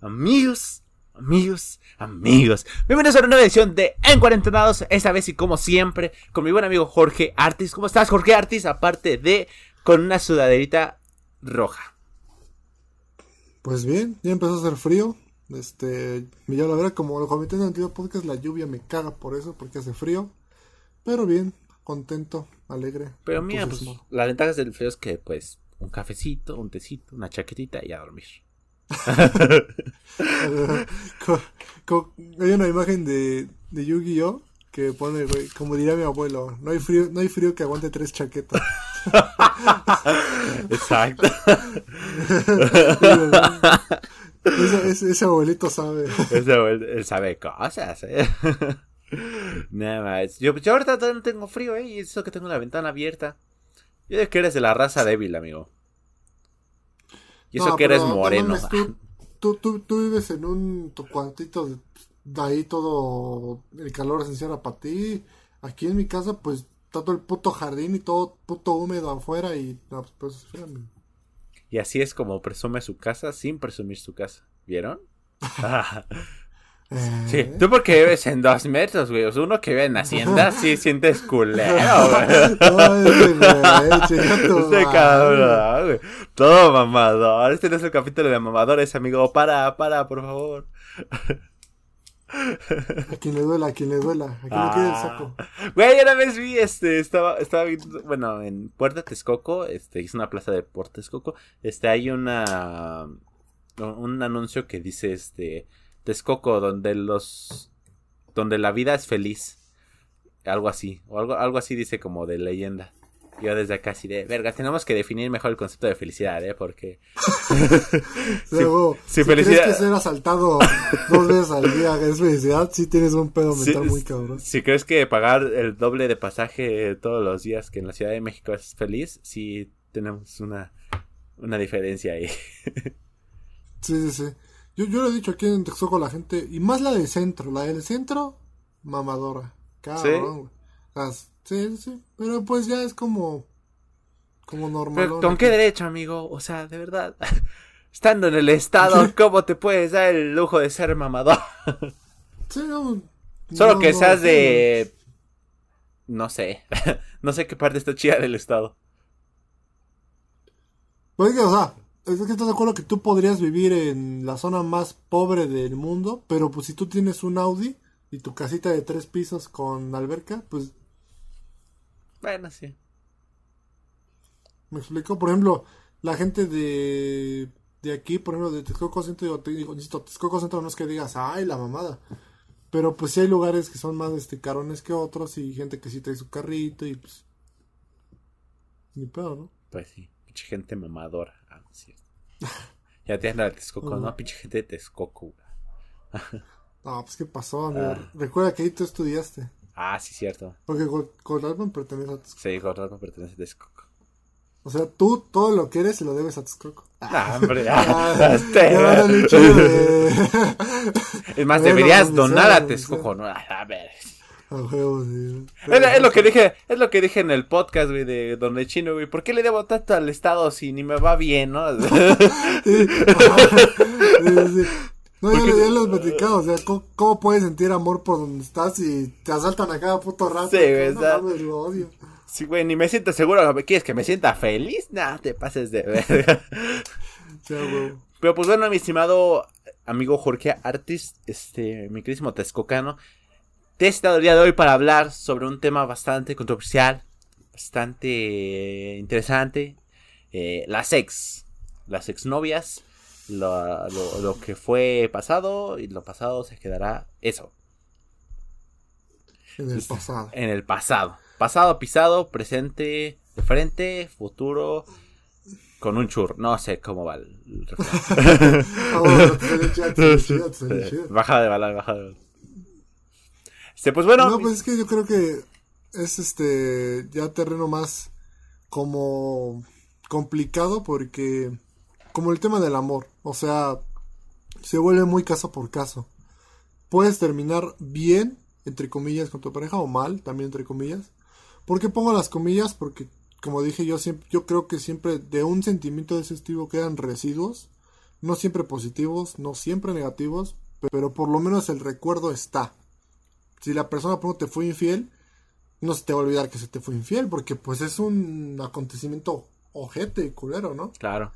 amigos, amigos, amigos. Bienvenidos a una nueva edición de En Cuarentenados. Esta vez y como siempre, con mi buen amigo Jorge Artis. ¿Cómo estás, Jorge Artis? Aparte de con una sudaderita roja. Pues bien, ya empezó a hacer frío. Este, yo la verdad, como lo comenté en el anterior podcast, la lluvia me caga por eso, porque hace frío. Pero bien, contento, alegre. Pero mira, pues, la ventaja del frío es que, pues, un cafecito, un tecito, una chaquetita y a dormir. hay una imagen de, de Yu-Gi-Oh! que pone, güey, como diría mi abuelo, no hay frío, no hay frío que aguante tres chaquetas. Exacto. ese, abuelito sabe. Ese abuelito, él sabe cosas, eh. Nada más. Yo, yo ahorita no tengo frío, eh, y eso que tengo la ventana abierta. Yo de que eres de la raza débil, amigo. Y eso que eres moreno. tú, tú, tú, vives en un cuartito de, ahí todo el calor se encierra para ti. Aquí en mi casa, pues está todo el puto jardín y todo puto húmedo afuera y no, pues, pues Y así es como presume su casa sin presumir su casa. ¿Vieron? Sí, eh. tú porque vives en dos metros, güey. O sea, uno que vive en Hacienda sí sientes culero, güey. este cabrón, güey. Todo mamador. Este no es el capítulo de mamadores, amigo. Para, para, por favor. A quien le duela, a quien le duela, a quien le quede el saco. Ah. Güey, una vez vi, este, estaba, estaba viendo, bueno, en Puerta Texcoco, este, es una plaza de Puerta Texcoco, este, hay una, un anuncio que dice, este, Texcoco, donde los. donde la vida es feliz. Algo así. O algo, algo así dice como de leyenda. Yo desde acá así de, verga, tenemos que definir mejor el concepto de felicidad, ¿eh? Porque... Luego, si, felicidad... crees que ser asaltado dos veces al día es felicidad, sí tienes un pedo mental muy cabrón. Si crees que pagar el doble de pasaje todos los días que en la Ciudad de México es feliz, sí tenemos una, una diferencia ahí. sí, sí, sí. Yo, yo lo he dicho aquí en Texcoco la gente, y más la del centro, la del centro, mamadora. Cabrón, ¿Sí? sí, sí, Pero pues ya es como. Como normal. ¿Con qué derecho, amigo? O sea, de verdad. Estando en el estado, ¿cómo te puedes dar el lujo de ser mamador? sí, no, Solo que seas de. No sé. no sé qué parte está chida del estado. Pues o sea, es que estás de acuerdo que tú podrías vivir en la zona más pobre del mundo, pero pues si tú tienes un Audi y tu casita de tres pisos con alberca, pues... Bueno, sí. Me explico, por ejemplo, la gente de, de aquí, por ejemplo, de Texcoco Centro, digo, Texcoco Centro no es que digas, ay, la mamada. Pero pues sí hay lugares que son más este, carones que otros y gente que sí trae su carrito y pues... Ni pedo, ¿no? Pues sí, mucha gente mamadora. Ya tienes la de Texcoco, ¿no? Pinche gente de Texcoco. no, pues qué pasó, amigo. Ah. Recuerda que ahí tú estudiaste. Ah, sí, cierto. Porque Corralman pertenece a Texcoco. Sí, Corralman pertenece a Texcoco. O sea, tú todo lo que eres se lo debes a Texcoco. Ah, hombre. Ah, es más, deberías donar a Texcoco, ¿no? A ver. Es, lo que dije, es lo que dije en el podcast, güey, de Donde Chino, güey. ¿Por qué le debo tanto al Estado si ni me va bien, no? No, ya, ya lo he platicado, o sea, ¿cómo, puedes sentir amor por donde estás y te asaltan a cada puto rato? Sí, güey, lo odio. Sí, güey, ni me siento seguro. ¿Quieres que me sienta feliz? Nah, te pases de verga. Pero pues bueno, mi estimado amigo Jorge Artis, este, mi querísimo Texcocano, te he estado el día de hoy para hablar sobre un tema bastante controversial, bastante interesante. Eh, las ex, las exnovias, lo, lo, que fue pasado y lo pasado se quedará eso. En el pasado. En el pasado. Pasado pisado, presente de frente, futuro con un chur. No sé cómo va el... baja de bala, baja de bala. Este, pues bueno. No, pues es que yo creo que es este ya terreno más como complicado porque como el tema del amor, o sea, se vuelve muy caso por caso. Puedes terminar bien, entre comillas, con tu pareja o mal, también entre comillas. ¿Por qué pongo las comillas? Porque como dije yo siempre, yo creo que siempre de un sentimiento de ese estilo quedan residuos No siempre positivos, no siempre negativos, pero por lo menos el recuerdo está. Si la persona por te fue infiel, no se te va a olvidar que se te fue infiel, porque pues es un acontecimiento ojete y culero, ¿no? Claro.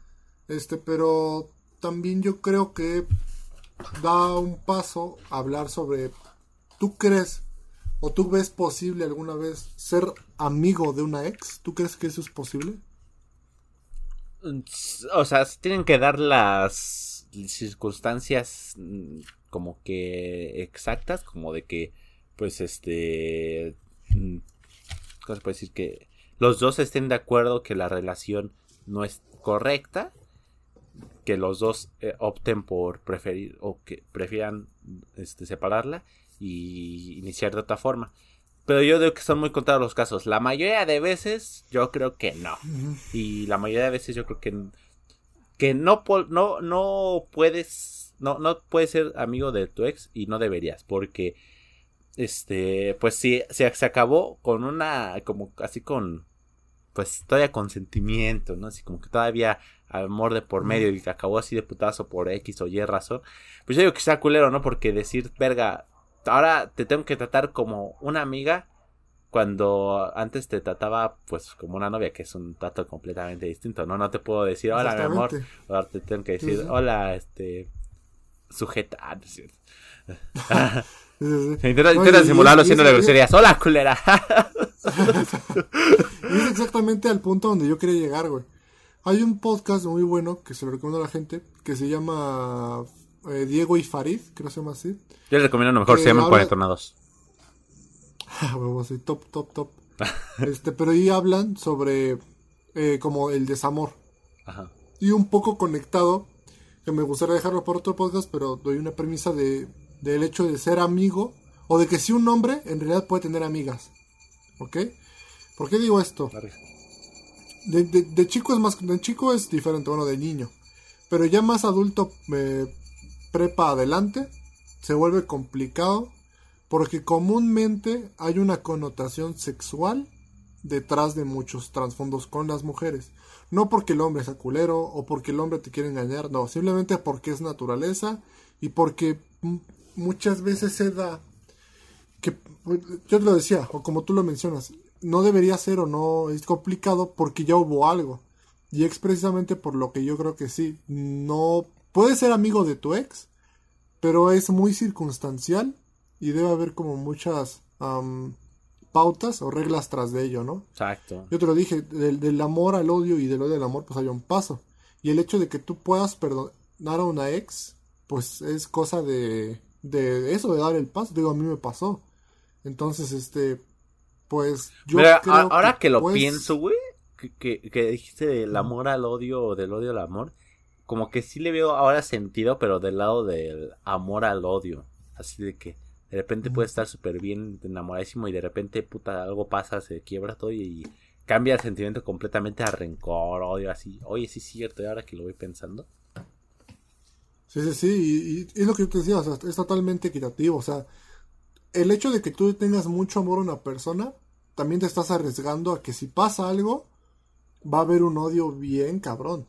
Este, pero también yo creo que da un paso a hablar sobre, ¿tú crees o tú ves posible alguna vez ser amigo de una ex? ¿Tú crees que eso es posible? O sea, tienen que dar las circunstancias mm, como que exactas, como de que, pues, este, mm, ¿cómo se puede decir? Que los dos estén de acuerdo que la relación no es correcta, que los dos eh, opten por preferir o que prefieran este, separarla y iniciar de otra forma. Pero yo digo que son muy contados los casos. La mayoría de veces yo creo que no. Y la mayoría de veces yo creo que, que no, no, no puedes, no, no puedes ser amigo de tu ex y no deberías. Porque, este, pues si se, se acabó con una, como así con, pues todavía con sentimiento, ¿no? Así como que todavía amor de por medio y que acabó así de putazo por X o Y razón. Pues yo digo que está culero, ¿no? Porque decir, verga, ahora te tengo que tratar como una amiga cuando antes te trataba pues como una novia, que es un trato completamente distinto, ¿no? No te puedo decir, hola, mi amor, ahora te tengo que decir, hola, este, sujeta. Ah, intenta, simularlo siendo de groserías, hola, culera. y es exactamente al punto donde yo quería llegar, güey. Hay un podcast muy bueno que se lo recomiendo a la gente, que se llama eh, Diego y Farid, creo que se llama así. Yo les recomiendo lo mejor, se llama Cuarentonados. Vamos, top, top, top. este, pero ahí hablan sobre eh, como el desamor. Ajá. Y un poco conectado, que me gustaría dejarlo por otro podcast, pero doy una premisa de, del hecho de ser amigo, o de que si un hombre en realidad puede tener amigas. ¿Ok? ¿Por qué digo esto? De, de, chico es más, de chico es diferente, bueno, de niño. Pero ya más adulto, eh, prepa adelante, se vuelve complicado porque comúnmente hay una connotación sexual detrás de muchos trasfondos con las mujeres. No porque el hombre es culero o porque el hombre te quiere engañar, no, simplemente porque es naturaleza y porque muchas veces se da que yo te lo decía, o como tú lo mencionas, no debería ser o no es complicado porque ya hubo algo. Y es precisamente por lo que yo creo que sí, no puedes ser amigo de tu ex, pero es muy circunstancial y debe haber como muchas pautas o reglas tras de ello, ¿no? Exacto. Yo te lo dije, del, amor al odio y del odio al amor, pues hay un paso. Y el hecho de que tú puedas perdonar a una ex, pues es cosa de, de eso, de dar el paso. Digo, a mí me pasó. Entonces, este, pues yo creo ahora que, lo pienso, güey, que, que, dijiste del amor al odio o del odio al amor, como que sí le veo ahora sentido, pero del lado del amor al odio. Así de que de repente puede estar súper bien enamoradísimo y de repente, puta, algo pasa, se quiebra todo y, cambia el sentimiento completamente a rencor, odio, así. Oye, sí es cierto, y ahora que lo voy pensando. Sí, sí, sí, y, es lo que yo te decía, o sea, es totalmente equitativo, o sea, el hecho de que tú tengas mucho amor a una persona, también te estás arriesgando a que si pasa algo, va a haber un odio bien cabrón.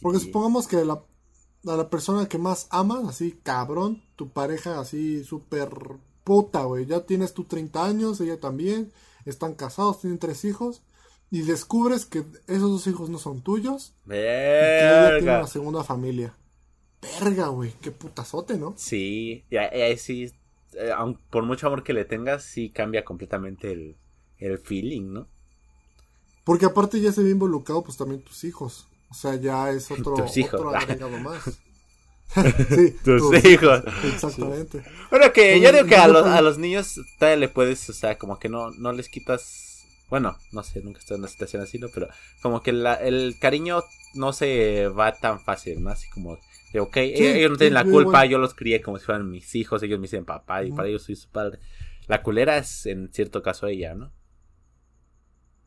Porque supongamos que la, a la persona que más amas, así cabrón, tu pareja así súper puta, güey, ya tienes tú 30 años, ella también, están casados, tienen tres hijos, y descubres que esos dos hijos no son tuyos, Verga. y que ella tiene una segunda familia. Verga, güey, qué putazote, ¿no? Sí, y ahí sí, eh, por mucho amor que le tengas, sí cambia completamente el, el feeling, ¿no? Porque aparte ya se ve involucrado, pues también tus hijos. O sea, ya es otro, otro agregado más. sí, tus, hijos. Exactamente. Bueno, que yo digo que a los, a los niños todavía le puedes, o sea, como que no, no les quitas. Bueno, no sé, nunca estoy en una situación así, ¿no? Pero como que la, el cariño no se va tan fácil, ¿no? Así como, de, ok, ellos no tienen la culpa, yo los crié como si fueran mis hijos, ellos me dicen papá y para ellos soy su padre. La culera es en cierto caso ella, ¿no?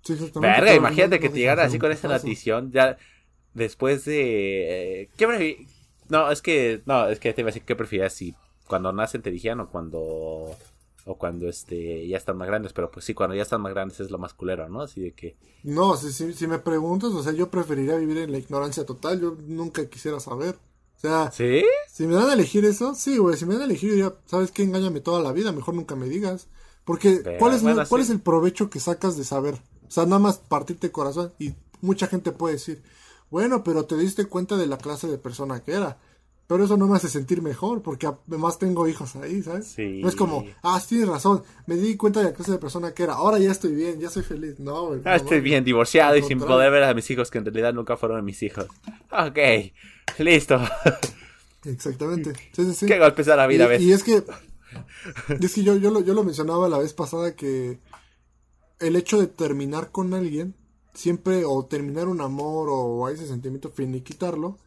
Sí, Verga, imagínate que te llegara así con esa notición, ya después de... Eh, ¿Qué No, es que... No, es que te iba a decir qué prefieres si cuando nacen te dijeron o cuando... O cuando este ya están más grandes, pero pues sí, cuando ya están más grandes es lo más culero, ¿no? Así de que... No, si, si, me preguntas, o sea, yo preferiría vivir en la ignorancia total, yo nunca quisiera saber. Sea, ¿Sí? si me dan a elegir eso, sí, güey, si me dan a elegir, ya, ¿sabes qué? Engáñame toda la vida, mejor nunca me digas. Porque, ¿cuál, es, ¿cuál es el provecho que sacas de saber? O sea, nada más partirte corazón. Y mucha gente puede decir, bueno, pero te diste cuenta de la clase de persona que era. Pero eso no me hace sentir mejor, porque además tengo hijos ahí, ¿sabes? Sí. No es como, ah, tienes razón, me di cuenta de la clase de persona que era, ahora ya estoy bien, ya soy feliz. No, ah, estoy bien, divorciado y sin poder ver a mis hijos, que en realidad nunca fueron mis hijos. Ok, listo. Exactamente. Sí, sí, Qué golpes a la vida, y, ¿ves? Y es que, es que yo, yo, lo, yo lo mencionaba la vez pasada que el hecho de terminar con alguien, siempre, o terminar un amor, o ese sentimiento finiquitarlo,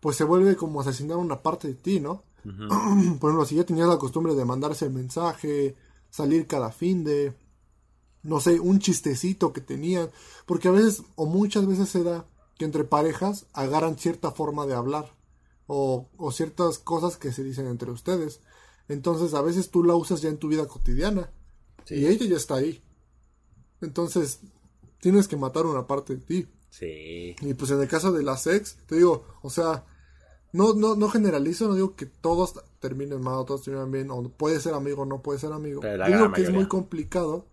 pues se vuelve como asesinar una parte de ti, ¿no? Por ejemplo, si ya tenías la costumbre de mandarse el mensaje, salir cada fin de, no sé, un chistecito que tenían, porque a veces o muchas veces se da que entre parejas agarran cierta forma de hablar o, o ciertas cosas que se dicen entre ustedes. Entonces a veces tú la usas ya en tu vida cotidiana y ella ya está ahí. Entonces tienes que matar una parte de ti. Sí. Y pues en el caso de las ex, te digo, o sea, no, no, no generalizo, no digo que todos terminen mal o todos terminen bien, o puede ser amigo o no puede ser amigo. digo que es muy complicado.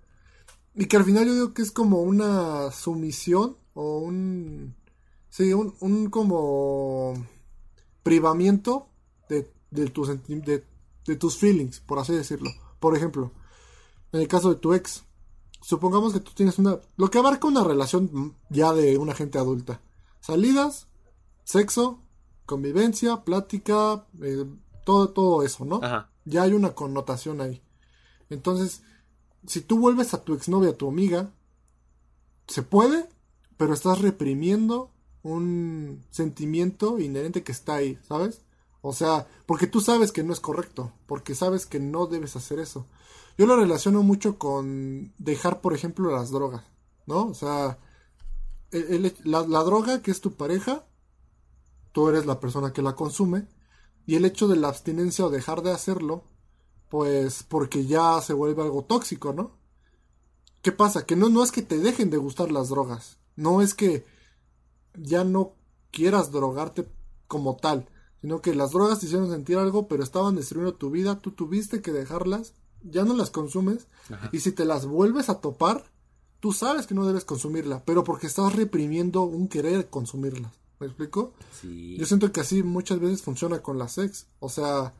Y que al final yo digo que es como una sumisión o un... Sí, un, un como privamiento de, de, tus, de, de tus feelings, por así decirlo. Por ejemplo, en el caso de tu ex, supongamos que tú tienes una... Lo que abarca una relación ya de una gente adulta. Salidas, sexo, convivencia, plática, eh, todo, todo eso, ¿no? Ya hay una connotación ahí. Entonces, si tú vuelves a tu exnovia, a tu amiga, se puede, pero estás reprimiendo un sentimiento inherente que está ahí, ¿sabes? O sea, porque tú sabes que no es correcto, porque sabes que no debes hacer eso. Yo lo relaciono mucho con dejar, por ejemplo, las drogas, ¿no? O sea, la, la, droga que es tu pareja, tú eres la persona que la consume, y el hecho de la abstinencia o dejar de hacerlo, pues porque ya se vuelve algo tóxico, ¿no? ¿Qué pasa? Que no, no es que te dejen de gustar las drogas, no es que ya no quieras drogarte como tal, sino que las drogas te hicieron sentir algo, pero estaban destruyendo tu vida, tú tuviste que dejarlas ya no las consumes y si te las vuelves a topar, tú sabes que no debes consumirla, pero porque estás reprimiendo un querer consumirlas. ¿Me explico? Sí. Yo siento que así muchas veces funciona con la sex. O sea,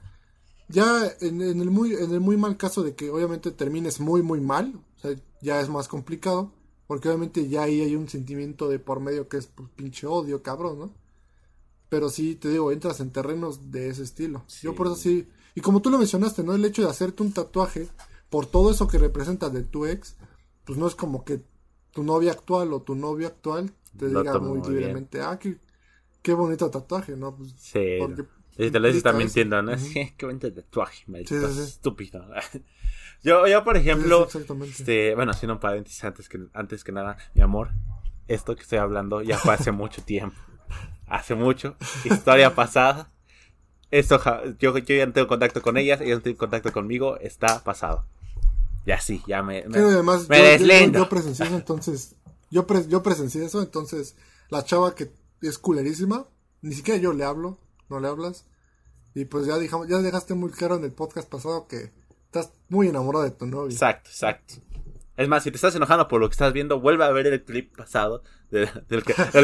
ya en, el muy, en el muy mal caso de que obviamente termines muy, muy mal, o sea, ya es más complicado, porque obviamente ya ahí hay un sentimiento de por medio que es pues, pinche odio, cabrón, ¿no? Pero sí, te digo, entras en terrenos de ese estilo. Yo por eso sí y como tú lo mencionaste, ¿no? El hecho de hacerte un tatuaje por todo eso que representa de tu ex, pues no es como que tu novia actual o tu novio actual te diga muy libremente, ah, qué, qué bonito tatuaje, ¿no? Pues, sí. Porque, te lo dices también entiendo, ¿no? Sí, qué bonito tatuaje, me sí, estúpido. yo, yo, por ejemplo, este, bueno, haciendo un paréntesis antes que, antes que nada, mi amor, esto que estoy hablando ya fue hace mucho tiempo. Hace mucho, historia pasada. Eso, yo, yo ya no tengo contacto con ellas, ellas no tienen contacto conmigo, está pasado. Ya sí, ya me, me, además, yo, Yo, presencié eso, entonces, yo, yo presencié eso, entonces, la chava que es culerísima, ni siquiera yo le hablo, no le hablas, y pues ya, dijamos, ya dejaste muy claro en el podcast pasado que estás muy enamorado de tu novia. Exacto, exacto. Es más, si te estás enojando por lo que estás viendo, vuelve a ver el clip pasado, del,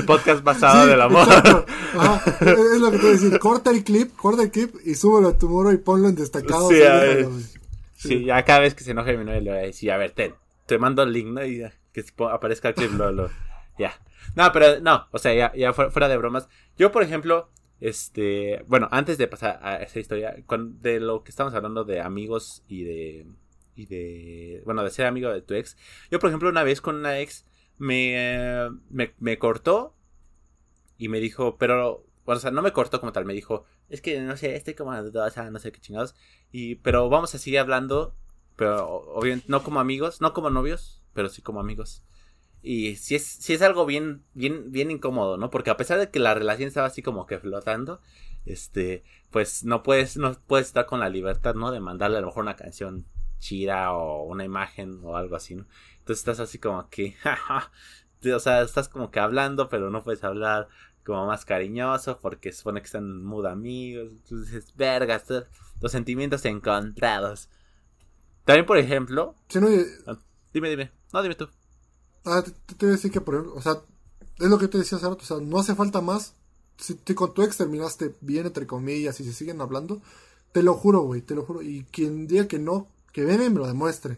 podcast pasado del amor. es lo que te voy a decir. Corta el clip, corta el clip y súbelo a tu muro y ponlo en destacado. Sí, ya cada vez que se enoje mi novia le voy a decir, a ver, te, te mando el link, ¿no? Y que aparezca el clip, lo, lo, ya. No, pero no, o sea, ya, ya fuera de bromas. Yo, por ejemplo, este, bueno, antes de pasar a esa historia, de lo que estamos hablando de amigos y de y de, bueno, de ser amigo de tu ex. Yo, por ejemplo, una vez con una ex me, me, cortó y me dijo, pero, o sea, no me cortó como tal, me dijo, es que no sé, estoy como, sea, no sé qué chingados, y, pero vamos a seguir hablando, pero obviamente no como amigos, no como novios, pero sí como amigos. Y si es, si es algo bien, bien, bien incómodo, ¿no? Porque a pesar de que la relación estaba así como que flotando, este, pues no puedes, no puedes estar con la libertad, ¿no? De mandarle a lo mejor una canción chida o una imagen o algo así, ¿no? Entonces estás así como que, o sea, estás como que hablando, pero no puedes hablar, como más cariñoso porque supone que están muy amigos. Entonces, vergas, los sentimientos encontrados. También, por ejemplo. Ah, dime, dime. No, dime tú. Ah, te, te, voy a decir que, por ejemplo, o sea, es lo que te decía hace rato, o sea, no hace falta más. Si te, con tu ex terminaste bien, entre comillas, y se siguen hablando, te lo juro, güey, te lo juro. Y quien diga que no, que venga me lo demuestre.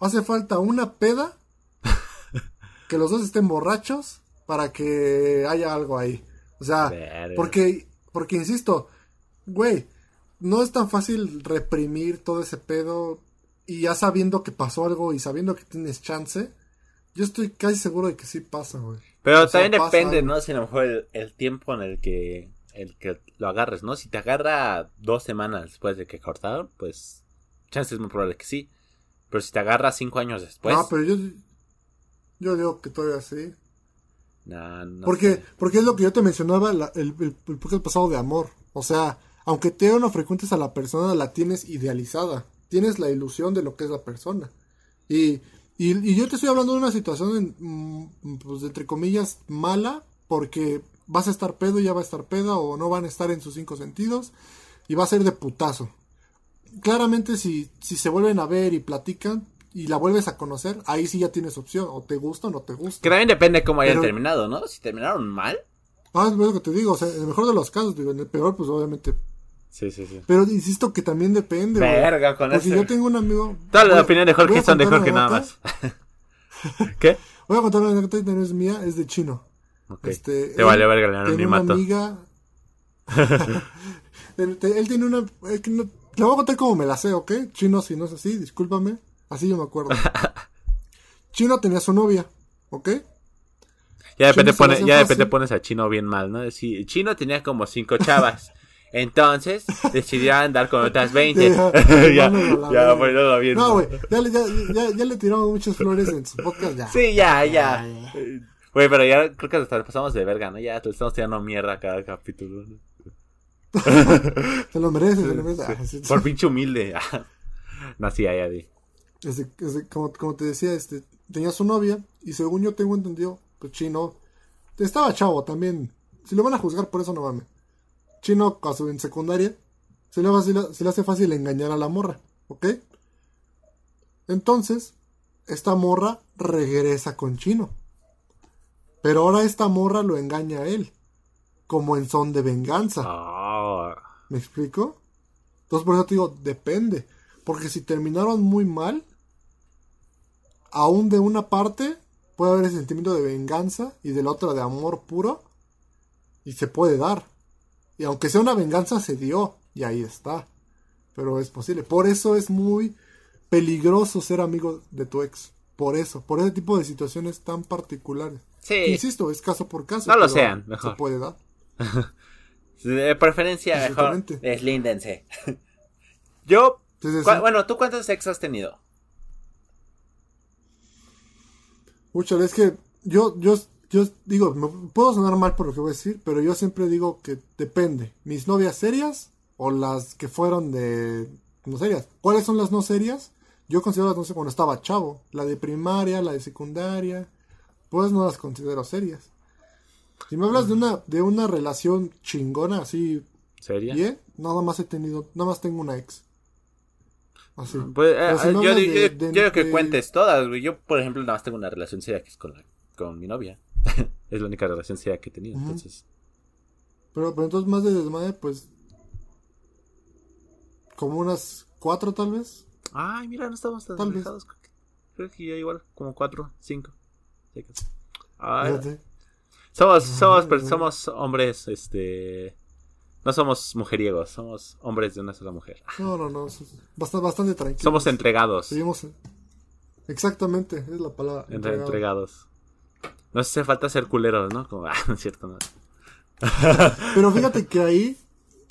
Hace falta una peda, que los dos estén borrachos, para que haya algo ahí. O sea, porque, porque insisto, güey, no es tan fácil reprimir todo ese pedo y ya sabiendo que pasó algo y sabiendo que tienes chance. Yo estoy casi seguro de que sí pasa, güey. Pero también depende, ¿no? Si a lo mejor el, tiempo en el que el que lo agarres, ¿no? Si te agarra dos semanas después de que cortaron, pues chance es muy probable que sí. Pero si te agarra cinco años después. No, pero yo, yo digo que todavía sí. porque, porque es lo que yo te mencionaba el, el, el, pasado de amor. O sea, aunque te no frecuentes a la persona, la tienes idealizada. Tienes la ilusión de lo que es la persona. Y, y, yo te estoy hablando de una situación, mm, pues, entre comillas, mala, porque vas a estar pedo y ya va a estar peda, o no van a estar en sus cinco sentidos, y va a ser de putazo. Claramente, si, si se vuelven a ver y platican, y la vuelves a conocer, ahí sí ya tienes opción, o te gusta o no te gusta. Que también depende cómo hayan terminado, ¿no? Si terminaron mal. Ah, es lo que te digo, o sea, en el mejor de los casos, digo, en el peor, pues obviamente Sí, sí, sí. Pero insisto que también depende. Verga, con Porque yo tengo un amigo. Toda la opinión de Jorge son de Jorge nada más. ¿Qué? Voy a contar una anécdota que no es mía, es de chino. Este, Te vale verga el anonimato. Una amiga. él, tiene una. Eh, le voy a contar cómo me la sé, ¿ok? Chino, si no es así, discúlpame. Así yo me acuerdo. Chino tenía su novia, ¿ok? Ya de repente, pone, ya de pones a Chino bien mal, ¿no? Sí, Chino tenía como cinco chavas. Entonces decidió andar con otras 20. ya, ya, ya bien. No, güey, ya, ya, ya, le tiramos muchas flores en su podcast. Ya. Sí, ya, ya. Güey, pero ya creo que hasta pasamos de verga, ¿no? Ya te estamos tirando mierda cada capítulo. se lo merece, se lo merece. Ah, Por pinche humilde. sí, ya, ya di. como, como te decía, este, tenía su novia y según yo tengo entendido, pues chino, estaba chavo también. Si lo van a juzgar por eso, no mames chino en secundaria, se le, se le hace fácil engañar a la morra, ¿ok? Entonces, esta morra regresa con chino. Pero ahora esta morra lo engaña a él, como en son de venganza. Ah. ¿Me explico? Entonces por eso te digo, depende. Porque si terminaron muy mal, aún de una parte puede haber ese sentimiento de venganza y de la otra de amor puro. Y se puede dar. Y aunque sea una venganza, se dio. Y ahí está. Pero es posible. Por eso es muy peligroso ser amigo de tu ex. Por eso. Por ese tipo de situaciones tan particulares. Sí. Insisto, es caso por caso. No lo sean, mejor. Se puede dar. de preferencia, mejor deslíndense. Yo. Bueno, ¿tú cuántos ex has tenido? Muchas es que yo, yo yo digo, me puedo sonar mal por lo que voy a decir, pero yo siempre digo que depende. Mis novias serias o las que fueron de no serias. ¿Cuáles son las no serias? Yo considero las no serias cuando estaba chavo. La de primaria, la de secundaria, pues no las considero serias. Si me hablas de una de una relación chingona así seria, bien, nada más he tenido, nada más tengo una ex. Así. Pues, eh, yo, quiero que cuentes todas, Yo, por ejemplo, nada más tengo una relación seria que es con, con mi novia. es la única relación seria que he tenido, entonces. Pero, pero entonces más de desmadre, pues. Como unas cuatro tal vez. Ay, mira, no estamos tan alejados. Creo que ya igual, como cuatro, cinco. somos, somos, somos hombres, este. No somos mujeriegos, somos hombres de una sola mujer. No, no, no. Bastante, bastante tranquilos. Somos entregados. Exactamente, es la palabra. entregados. No hace falta ser culeros, ¿no? Como, ah, no es cierto, no. Pero fíjate que ahí,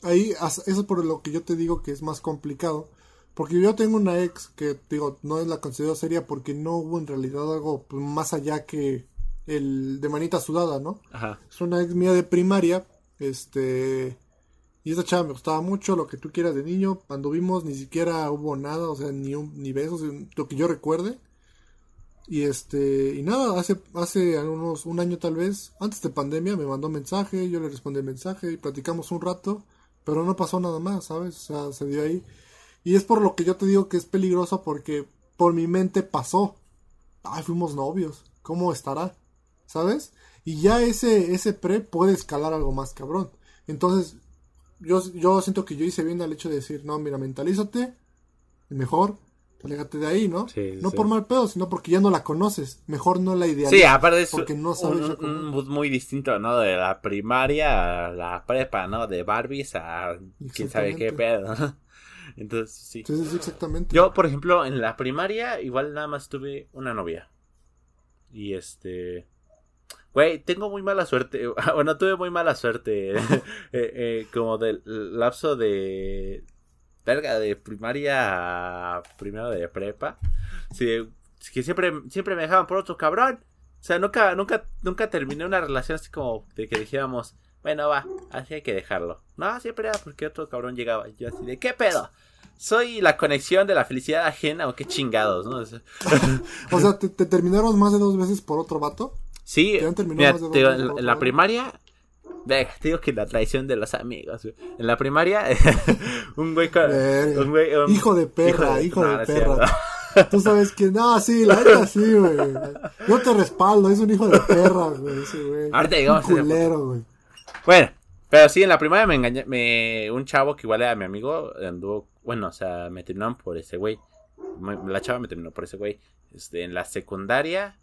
ahí, eso es por lo que yo te digo que es más complicado. Porque yo tengo una ex que, digo, no es la considero seria porque no hubo en realidad algo más allá que el de manita sudada, ¿no? Ajá. Es una ex mía de primaria, este... Y esa chava me gustaba mucho, lo que tú quieras de niño. Cuando vimos ni siquiera hubo nada, o sea, ni, un, ni besos, lo que yo recuerde. Y este, y nada, hace, hace unos, un año tal vez, antes de pandemia, me mandó mensaje, yo le respondí el mensaje y platicamos un rato, pero no pasó nada más, ¿sabes? O sea, se dio ahí. Y es por lo que yo te digo que es peligroso porque por mi mente pasó. Ay, fuimos novios. ¿Cómo estará? ¿Sabes? Y ya ese, ese pre puede escalar algo más cabrón. Entonces, yo, yo siento que yo hice bien al hecho de decir, no, mira, mentalízate, mejor, aléjate de ahí, ¿no? no por mal pedo, sino porque ya no la conoces. Mejor no la idealizas. Sí, aparte eso, porque no sabes un, muy distinto, ¿no? De la primaria a la prepa, ¿no? De Barbies a quién sabe qué pedo. Entonces, sí. Sí, sí, exactamente. Yo, por ejemplo, en la primaria igual nada más tuve una novia. Y este... Güey, tengo muy mala suerte. Bueno, tuve muy mala suerte. Eh, eh, como del lapso de. Verga, de primaria a primero de prepa. Sí, que siempre, siempre me dejaban por otro cabrón. O sea, nunca, nunca, nunca terminé una relación así como de que dijéramos, bueno, va, así hay que dejarlo. No, siempre era porque otro cabrón llegaba. Yo así de, ¿qué pedo? Soy la conexión de la felicidad ajena o qué chingados, ¿no? o sea, ¿te, ¿te, terminaron más de dos veces por otro vato? Sí, en, la primaria, te digo que la traición de los amigos. En la primaria, un güey, un güey hijo de perra, hijo de, perra. Tú sabes que no, sí, la neta sí, güey. Yo te respaldo, es un hijo de perra, güey, ese güey. Ahorita llegamos un culero, güey. Bueno, pero sí, en la primaria me engañé, me, un chavo que igual era mi amigo, anduvo, bueno, o sea, me terminaron por ese güey. La chava me terminó por ese güey. Este, en la secundaria,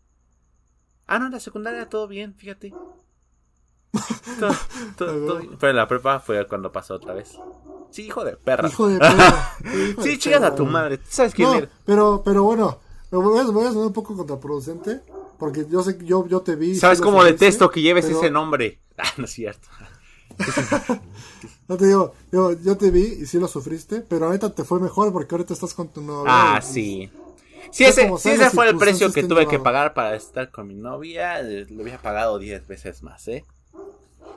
Ah, no, en la secundaria todo bien, fíjate. todo. Pero en la prepa fue cuando pasó otra vez. Sí, hijo de perra. Hijo de perra. sí, chingas a tu madre. ¿Sabes quién no, Pero, pero bueno, me voy a, voy a sonar un poco contraproducente. Porque yo sé que yo, yo te vi. ¿Sabes cómo detesto que lleves ese nombre? Ah, no es cierto. no te digo, yo, yo te vi y sí lo sufriste, pero ahorita te fue mejor porque ahorita estás con tu novia. Ah, sí. Si ese, ese fue el precio que tuve que pagar para estar con mi novia, lo hubiera pagado 10 veces más, ¿eh?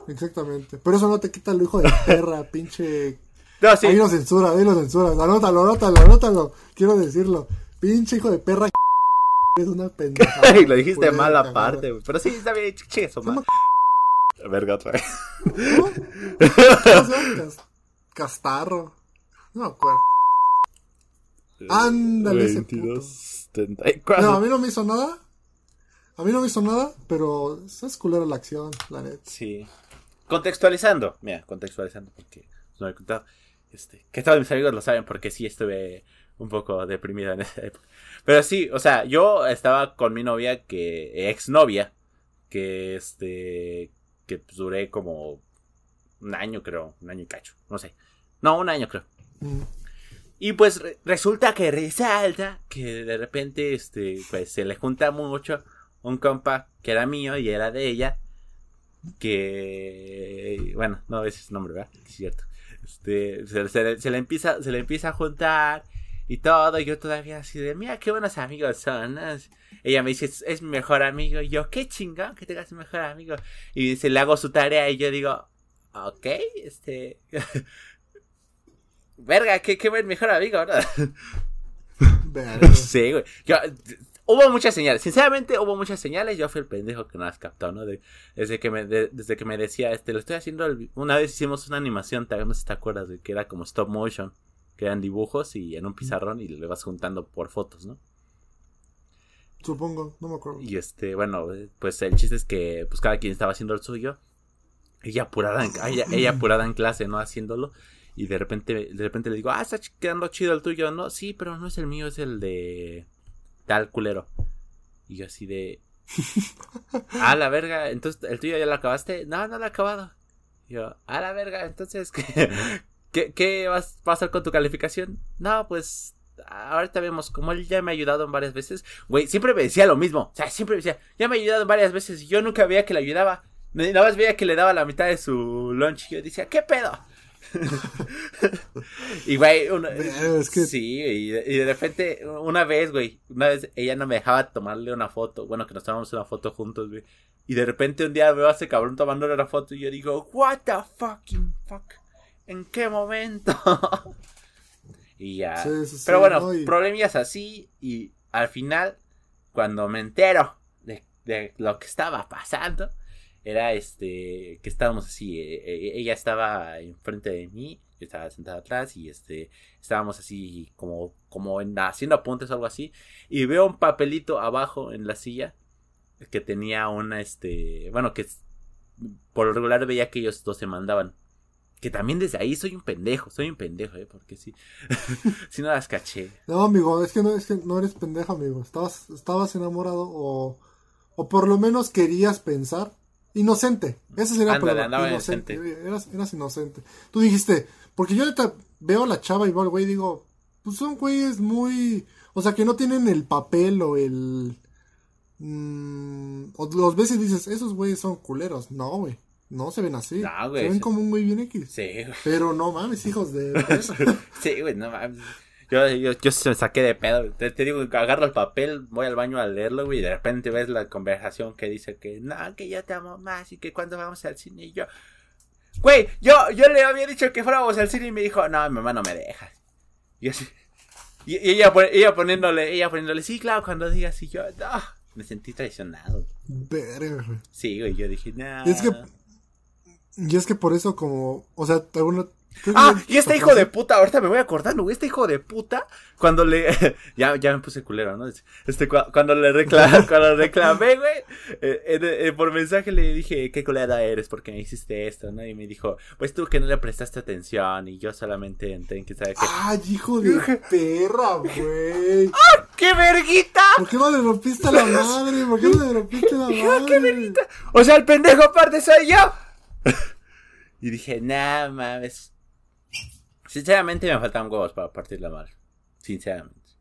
Exactamente. Pero eso no te quita el hijo de perra, pinche. No, sí. Ahí lo censura, ahí lo censura. Anótalo, anótalo, anótalo. Quiero decirlo. Pinche hijo de perra. Es una pendeja. lo dijiste mal aparte, Pero sí, está bien, eso, mal. Verga otra vez. ¿Cómo? Castarro. No acuerdo. Ándale, 22, No, a mí no me hizo nada. A mí no me hizo nada, pero es culera la acción, la neta. Sí. Contextualizando, mira, contextualizando, porque no he contado. Este, que todos mis amigos lo saben porque sí estuve un poco deprimido en esa época. Pero sí, o sea, yo estaba con mi novia, que, exnovia, que este, que pues, duré como un año, creo, un año y cacho, no sé. No, un año creo. Mm. Y pues resulta que resalta que de repente este pues se le junta mucho un compa que era mío y era de ella que bueno, no ese es su nombre, ¿verdad? Es cierto. Este se, le empieza se le empieza a juntar y todo, y yo todavía así de, mira qué buenos amigos son. Ella me dice, es, mi mejor amigo. Y yo, qué chingón que tengas un mejor amigo. Y dice, le hago su tarea y yo digo, ok, este... Verga, qué, qué buen mejor amigo, ¿verdad? sí, güey. Hubo muchas señales. Sinceramente, hubo muchas señales. Yo fui el pendejo que no las captó, ¿no? desde, que me, desde que me decía, este, lo estoy haciendo. una vez hicimos una animación, no sé si te acuerdas, de que era como stop motion. Que eran dibujos y en un pizarrón y le vas juntando por fotos, ¿no? Supongo, no me acuerdo. Y este, bueno, pues el chiste es que pues cada quien estaba haciendo el suyo. Ella apurada en, ella, ella apurada en clase, ¿no? Haciéndolo. Y de repente, de repente le digo, ah, está quedando chido el tuyo, ¿no? Sí, pero no es el mío, es el de tal culero. Y yo así de... a la verga, entonces el tuyo ya lo acabaste. No, no lo he acabado. Yo, a la verga, entonces, ¿qué, qué, vas a pasar con tu calificación? No, pues ahorita vemos, como él ya me ha ayudado en varias veces, güey, siempre me decía lo mismo, o sea, siempre me decía, ya me ha ayudado en varias veces y yo nunca veía que le ayudaba, nada más veía que le daba la mitad de su lunch y yo decía, ¿qué pedo? Y güey, sí, y de, repente, una vez, güey, una vez ella no me dejaba tomarle una foto, bueno, que nos tomamos una foto juntos, güey. Y de repente un día veo a ese cabrón tomándole una foto y yo digo, what the fucking fuck, ¿en qué momento? y ya. Pero bueno, problemas así y al final cuando me entero de, de lo que estaba pasando, era este que estábamos así, eh, eh, ella estaba enfrente de mí, yo estaba sentada atrás y este estábamos así como como haciendo apuntes o algo así y veo un papelito abajo en la silla que tenía una este, bueno, que por lo regular veía que ellos dos se mandaban. Que también desde ahí soy un pendejo, soy un pendejo, ¿eh? Porque sí. si no las caché. No, amigo, es que no, es que no eres pendejo, amigo. Estabas, estabas enamorado o, o por lo menos querías pensar Inocente. Ese sería la inocente. Eras, inocente. Tú dijiste, porque yo ahorita veo a la chava y veo al güey y digo, pues son güeyes muy. O sea, que no tienen el papel o el. Mmm, o los y dices, esos güeyes son culeros. No, güey. No se ven así. No, güey. Se ven como un güey bien X. Sí, güey. Pero no mames, hijos de. sí, güey, no mames. Yo, yo, yo se me saqué de pedo. Te, te, digo, agarro el papel, voy al baño a leerlo, güey, y de repente ves la conversación que dice que, no, que yo te amo más y que cuando vamos al cine y yo... Güey, yo, yo le había dicho que fuéramos al cine y me dijo, no, mi mamá no me deja. Y así... Y, ella, ella poniéndole, ella poniéndole, sí, claro, cuando digas y yo, no, me sentí traicionado. Verga. Sí, güey, yo dije, no. Y es que, y es que por eso como, o sea, alguna Ah, y este hijo de puta, ahorita me voy acordando, güey, este hijo de puta, cuando le, ya, ya me puse culero, ¿no? Este, cuando le reclamé, cuando reclamé, güey, eh, eh, por mensaje le dije, qué culera eres porque me hiciste esto, ¿no? Y me dijo, pues tú que no le prestaste atención y yo solamente entré en que sabe que. ¡Ay, hijo de perra, güey! ¡Ah, qué verguita! ¿Por qué no le rompiste la madre? ¿Por qué no le rompiste la madre? ¡Qué verguita! O sea, el pendejo aparte soy yo. y dije, nah, mames Sinceramente me faltan huevos para partir la madre. Sinceramente.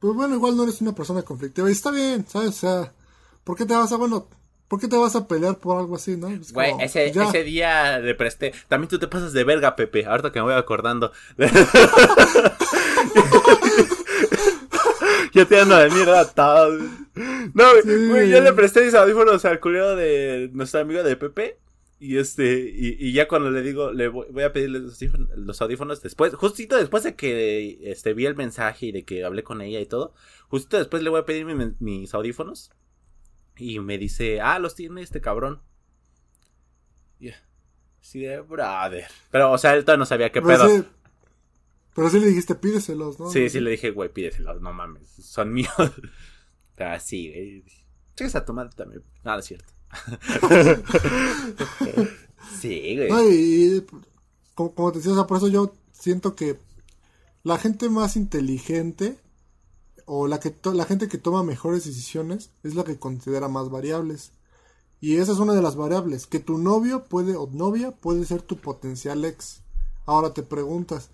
Pues bueno, igual no eres una persona conflictiva. Y está bien, ¿sabes? O sea, ¿por qué te vas a, bueno, ¿por qué te vas a pelear por algo así, no? Güey, ese, ese día le presté. También tú te pasas de verga, Pepe. Ahorita que me voy acordando. ya te ando de mierda atado. No, güey, yo le presté mis audífonos al culero de nuestro amigo de Pepe. Y este, y, ya cuando le digo, le voy, a pedirle los audífonos, después, justito después de que este, vi el mensaje y de que hablé con ella y todo, justito después le voy a pedir mis audífonos. Y me dice, ah, los tiene este cabrón. Yeah. Sí, de brother. Pero, o sea, él todavía no sabía qué pedo. pero sí le dijiste, pídeselos, ¿no? Sí, sí le dije, güey, pídeselos, no mames, son míos. Así, güey. Cheques a tomar también. Nada, es cierto. Sí, güey. como, te decía, por eso yo siento que la gente más inteligente o la, que la gente que toma mejores decisiones es la que considera más variables. Y esa es una de las variables, que tu novio puede o novia puede ser tu potencial ex. Ahora te preguntas,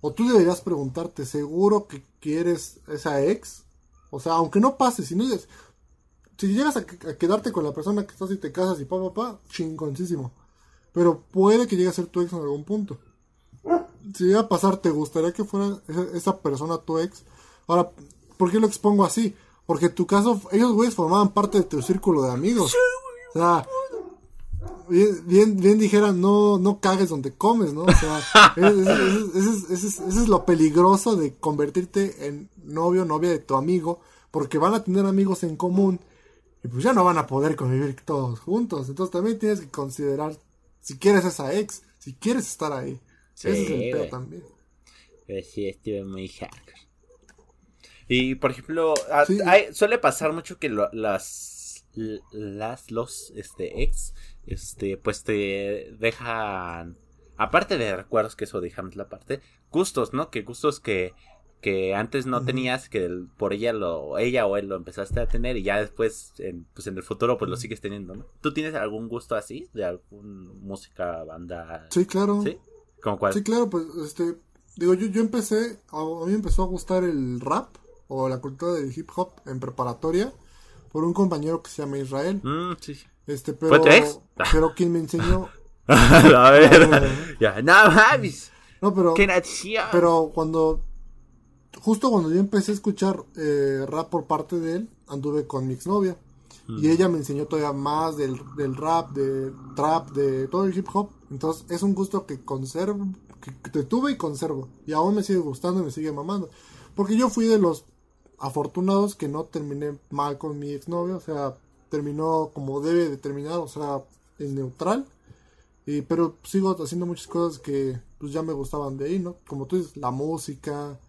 o tú deberías preguntarte, ¿seguro que quieres esa ex? O sea, aunque no pase, si no dices, si llegas a, quedarte con la persona que estás y te casas y pa, pa, pa, chingoncísimo. Pero puede que llegue a ser tu ex en algún punto. Si llega a pasar, ¿te gustaría que fuera esa, persona tu ex? Ahora, ¿por qué lo expongo así? Porque en tu caso, ellos güeyes formaban parte de tu círculo de amigos. O sea, bien, bien, bien dijeran, no, no cagues donde comes, ¿no? O sea, ese es lo peligroso de convertirte en novio, novia de tu amigo, porque van a tener amigos en común y pues ya no van a poder convivir todos juntos. Entonces también tienes que considerar si quieres esa ex, si quieres estar ahí. Ese es el peor también. Pero sí, estuve muy hacker. Y por ejemplo, suele pasar mucho que las, las, los, este, ex, este, pues te dejan, aparte de recuerdos, que eso dejamos la parte, gustos, ¿no? Que gustos que que antes no tenías, que por ella lo, ella o él lo empezaste a tener y ya después, en, pues en el futuro, pues lo sigues teniendo, ¿no? ¿Tú tienes algún gusto así? ¿De alguna música, banda? Sí, claro. ¿Sí? ¿Cómo cuál? Sí, claro, pues, este, digo, yo, yo empecé, a, mí me empezó a gustar el rap o la cultura del hip hop en preparatoria por un compañero que se llama Israel. Mm, sí. Este, pero, pero quien me enseñó... a ver, ya, no, No, pero... Pero cuando justo cuando yo empecé a escuchar eh, rap por parte de él, anduve con mi exnovia. Y ella me enseñó todavía más del, rap, de trap, de todo el hip hop. Entonces es un gusto que conservo, que, tuve y conservo. Y aún me sigue gustando y me sigue mamando. Porque yo fui de los afortunados que no terminé mal con mi exnovio, o sea, terminó como debe de terminar, o sea, en neutral. Y, pero sigo haciendo muchas cosas que pues ya me gustaban de ahí, ¿no? Como tú dices, la música,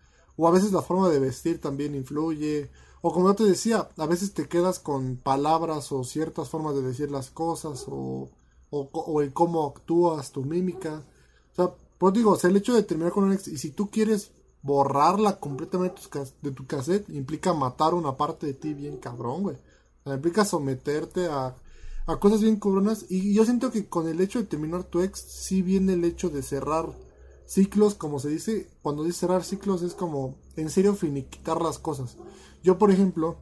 o a veces la forma de vestir también influye, o como yo te decía, a veces te quedas con palabras o ciertas formas de decir las cosas, o, o, o el cómo actúas, tu mímica. O sea, pues digo, o sea, el hecho de terminar con un ex, y si tú quieres borrarla completamente de tu cassette, implica matar una parte de ti bien cabrón, güey. implica someterte a, a cosas bien cabronas. Y yo siento que con el hecho de terminar tu ex, sí viene el hecho de cerrar ciclos, como se dice. Cuando dice cerrar ciclos es como, en serio, finiquitar las cosas. Yo, por ejemplo,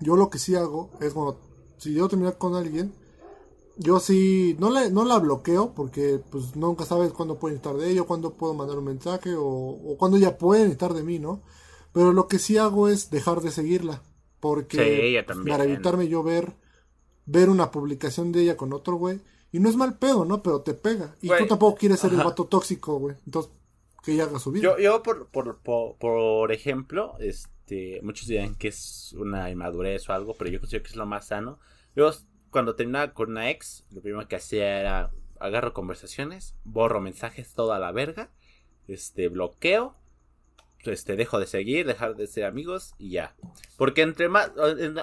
yo lo que sí hago es cuando, si yo terminar con alguien, yo sí, no, le, no la bloqueo porque pues nunca sabes cuándo pueden estar de ello, cuándo puedo mandar un mensaje o, o cuándo ya pueden estar de mí, ¿no? Pero lo que sí hago es dejar de seguirla porque para evitarme yo ver, ver una publicación de ella con otro güey. Y no es mal pedo, ¿no? Pero te pega. Y tú tampoco quieres ser el vato tóxico, güey. Entonces, que ella haga su vida. Yo, yo por, por, por, por ejemplo, este, muchos dirán que es una inmadurez o algo, pero yo considero que es lo más sano. Yo cuando terminaba con una ex, lo primero que hacía era agarro conversaciones, borro mensajes toda la verga, este, bloqueo, este, dejo de seguir, dejar de ser amigos y ya. Porque entre más,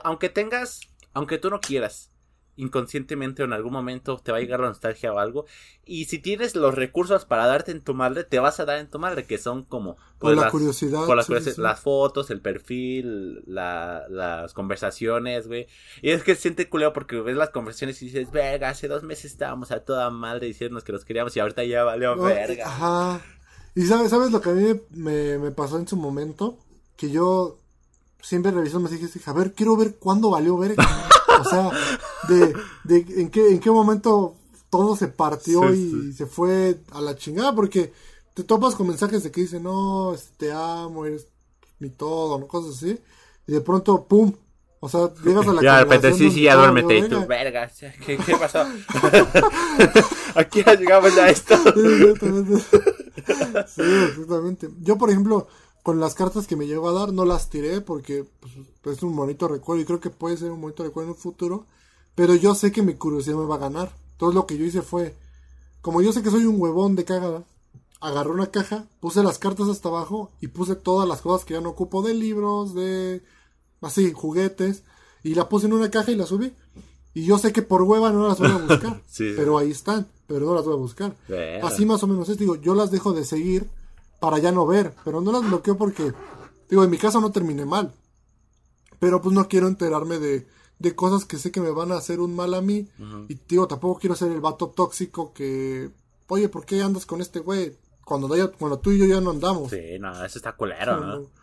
aunque tengas, aunque tú no quieras, inconscientemente o en algún momento te va a llegar la nostalgia o algo. Y si tienes los recursos para darte en tu madre, te vas a dar en tu madre, que son como... Pues, por la curiosidad. Por las fotos, el perfil, las conversaciones, güey. Y es que se siente culero porque ves las conversaciones y dices, verga, hace dos meses estábamos a toda madre diciéndonos que los queríamos y ahorita ya valió verga. Ajá. Y sabes, ¿sabes lo que a mí me, me pasó en su momento? Que yo siempre reviso mensajes y dije, a ver, quiero ver cuándo valió verga. O sea, de, de en, qué, en qué momento todo se partió y se fue a la chingada, porque te topas con mensajes de que dicen, no, este, te amo, eres mi todo, ¿no? cosas así, y de pronto, ¡pum! O sea, llegas a la Ya de repente, sí, sí, ya duérmete y tú, verga, ¿qué, qué pasó? Aquí ya llegamos a esto. sí, exactamente. Yo, por ejemplo, con las cartas que me llegó a dar no las tiré porque pues, es un bonito recuerdo y creo que puede ser un bonito recuerdo en un futuro. Pero yo sé que mi curiosidad me va a ganar. Entonces lo que yo hice fue, como yo sé que soy un huevón de cagada, agarré una caja, puse las cartas hasta abajo y puse todas las cosas que ya no ocupo de libros, de así, juguetes, y la puse en una caja y la subí. Y yo sé que por hueva no las voy a buscar, pero ahí están, pero no las voy a buscar. Así más o menos es, digo, yo las dejo de seguir para ya no ver, pero no las bloqueo porque, digo, en mi caso no terminé mal, pero pues no quiero enterarme de, de cosas que sé que me van a hacer un mal a mí, y digo, tampoco quiero ser el vato tóxico que, oye, ¿por qué andas con este güey? Cuando, cuando tú y yo ya no andamos. Sí, no, eso está culero, ¿no?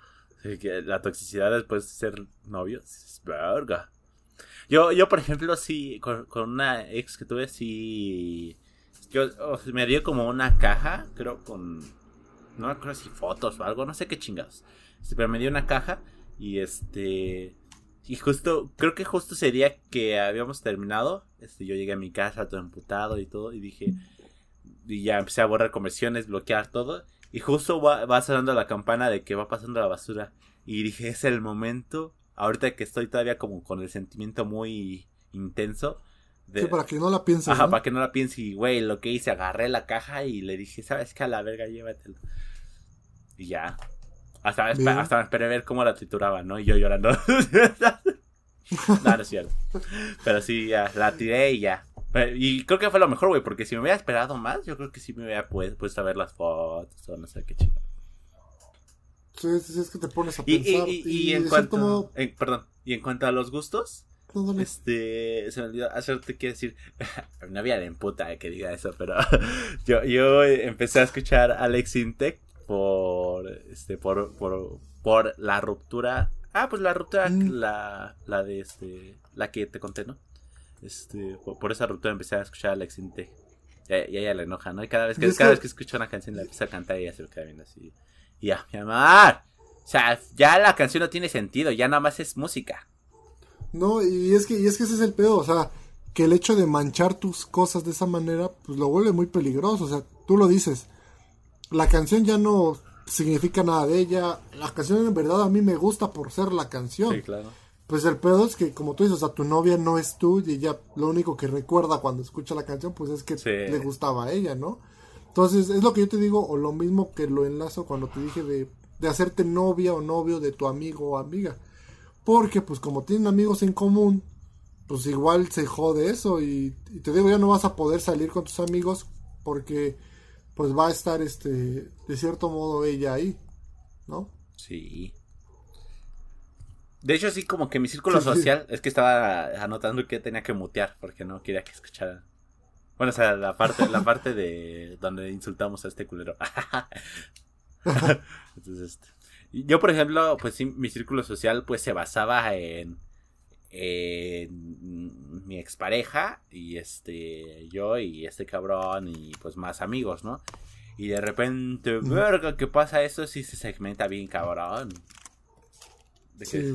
que la toxicidad después de ser novios es verga. Yo, yo, por ejemplo, sí, con, con una ex que tuve, sí. Yo, me dio como una caja, creo, con no me acuerdo si fotos o algo, no sé qué chingados. Este, pero me dio una caja y este y justo creo que justo ese día que habíamos terminado, este yo llegué a mi casa todo emputado y todo y dije y ya empecé a borrar conversiones, bloquear todo y justo va, va sonando la campana de que va pasando la basura y dije, es el momento ahorita que estoy todavía como con el sentimiento muy intenso sí, para que no la piense. Ajá, para que no la piense. Y, güey, lo que hice, agarré la caja y le dije, ¿sabes qué? A la verga, llévatelo. Y ya. Hasta, hasta me esperé ver cómo la trituraba, ¿no? Y yo llorando. no, no es cierto. Pero sí, ya, la tiré y ya. Y creo que fue lo mejor, güey, porque si me hubiera esperado más, yo creo que sí me hubiera puesto a ver las fotos o no sé qué chido. Sí, sí, es que te pones a pensar. Y, y, en cuanto. perdón, y en cuanto a los gustos, este, se me olvidó hacerte quiero decir, no había de puta que diga eso, pero yo, yo empecé a escuchar Alex Intec por este por, por, por la ruptura. Ah pues la ruptura mm. la, la de este la que te conté no este por, esa ruptura empecé a escuchar a Alex y, y, ella le enoja no y cada vez que cada vez que escucho una canción la empieza a cantar y ella se lo queda viendo así. Y ya mi amor. O sea ya la canción no tiene sentido ya nada más es música. No y es que y es que ese es el pedo o sea que el hecho de manchar tus cosas de esa manera pues lo vuelve muy peligroso o sea tú lo dices la canción ya no significa nada de ella. La canción en verdad a mí me gusta por ser la canción. Sí, claro. Pues el pedo es que, como tú dices, a tu novia no es tú y ella lo único que recuerda cuando escucha la canción, pues es que le gustaba a ella, ¿no? Entonces, es lo que yo te digo, o lo mismo que lo enlazo cuando te dije de, de hacerte novia o novio de tu amigo o amiga. Porque, pues, como tienen amigos en común, pues igual se jode eso. Y, y, te digo, ya no vas a poder salir con tus amigos porque, pues, va a estar, este, de cierto modo ella ahí, ¿no? Sí. De hecho, sí, como que mi círculo social es que estaba anotando que tenía que mutear porque no quería que escucharan. Bueno, o sea, la parte, la parte de donde insultamos a este culero. Entonces, este, yo, por ejemplo, pues sí, mi círculo social pues se basaba en, en mi expareja y este, yo y este cabrón y pues más amigos, ¿no? Y de repente, verga, ¿qué pasa? Eso sí se segmenta bien, cabrón. sí,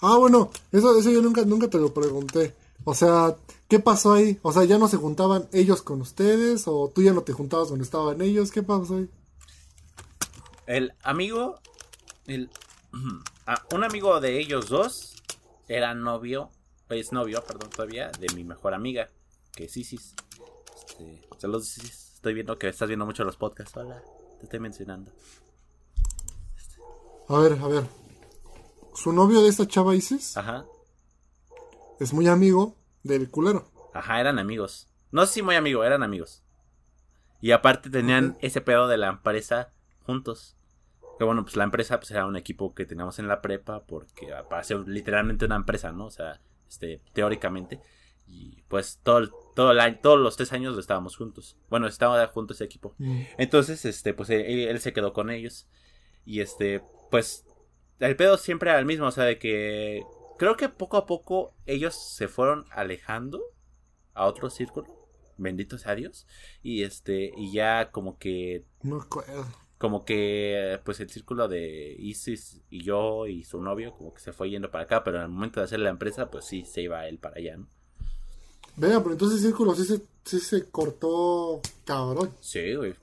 Ah, bueno, eso, eso yo nunca, nunca te lo pregunté. O sea, ¿qué pasó ahí? O sea, ¿ya no se juntaban ellos con ustedes? ¿O tú ya no te juntabas donde estaban ellos? ¿Qué pasó ahí? El amigo, el, ah, un amigo de ellos dos era novio, es novio, perdón, todavía, de mi mejor amiga, que es Isis. Este, saludos Isis, estoy viendo que estás viendo mucho los podcasts, hola, te estoy mencionando. A ver, a ver. ¿Su novio de esta chava Isis? Ajá es muy amigo del culero. Ajá, eran amigos. No sé si muy amigo, eran amigos. Y aparte tenían ese pedo de la empresa juntos. Que bueno, pues la empresa pues era un equipo que teníamos en la prepa porque para ser literalmente una empresa, ¿no? O sea, este, teóricamente. Y pues todo, todo el año, todos los tres años lo estábamos juntos. Bueno, estábamos juntos ese equipo. Mm. Entonces, este, pues él, él, se quedó con ellos. Y este, pues, el pedo siempre era el mismo, o sea, de que creo que poco a poco ellos se fueron alejando a otro círculo. Bendito sea Dios. Y este, y ya como que. No acuerdo. Como que, pues el círculo de Isis y yo y su novio, como que se fue yendo para acá, pero en el momento de hacer la empresa, pues sí, se iba él para allá, ¿no? Vea, pero entonces el círculo sí se, sí se cortó cabrón. Sí, güey.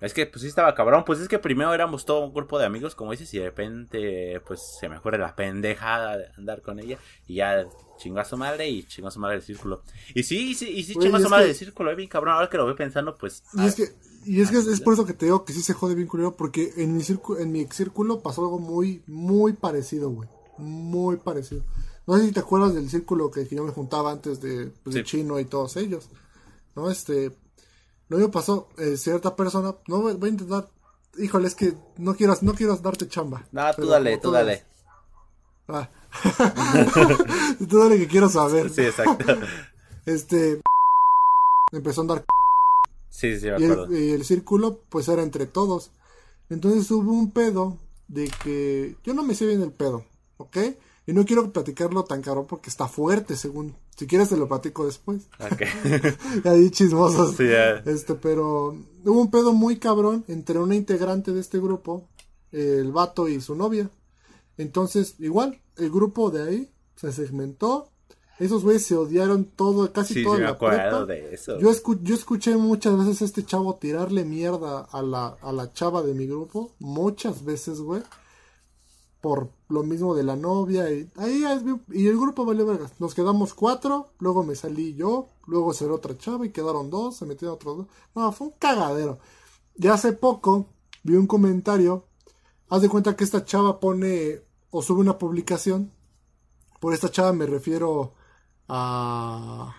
Es que pues sí estaba cabrón, pues es que primero éramos todo un grupo de amigos, como dices, y de repente pues se me ocurre la pendejada de andar con ella y ya chingó a su madre y chingó a su madre del círculo. Y sí, y sí, y sí chingó a su madre del círculo, es bien cabrón, ahora que lo voy pensando pues... Y es que, y es, que es, por eso que te digo que sí se jode bien culero, porque en mi, círculo, en mi círculo pasó algo muy, muy parecido, güey, muy parecido. No sé si te acuerdas del círculo que, yo me juntaba antes de, pues, de Chino y todos ellos, ¿no? Este, lo mismo pasó, eh, cierta persona, no voy a intentar, híjole, es que no quiero, no quiero darte chamba. No, tú dale, tú dale. Ah. tú dale que quiero saber. Sí, exacto. este, empezó a andar. Sí, sí, me acuerdo. Y el, y el círculo, pues era entre todos. Entonces hubo un pedo de que yo no me sé bien el pedo, ¿ok? Y no quiero platicarlo tan caro porque está fuerte, según. Si quieres te lo platico después. Ok. Ahí chismosos. Sí, Este, pero hubo un pedo muy cabrón entre una integrante de este grupo, el vato y su novia. Entonces, igual, el grupo de ahí se segmentó. Esos güeyes se odiaron todo, casi sí, toda sí, la prepa. De eso. Yo, yo escuché muchas veces a este chavo tirarle mierda a la, a la chava de mi grupo. Muchas veces, güey por lo mismo de la novia y ahí y el grupo valió vergas. Nos quedamos cuatro, luego me salí yo, luego se otra chava y quedaron dos, se metieron otros dos. No, fue un cagadero. Y hace poco vi un comentario, haz de cuenta que esta chava pone o sube una publicación. Por esta chava me refiero a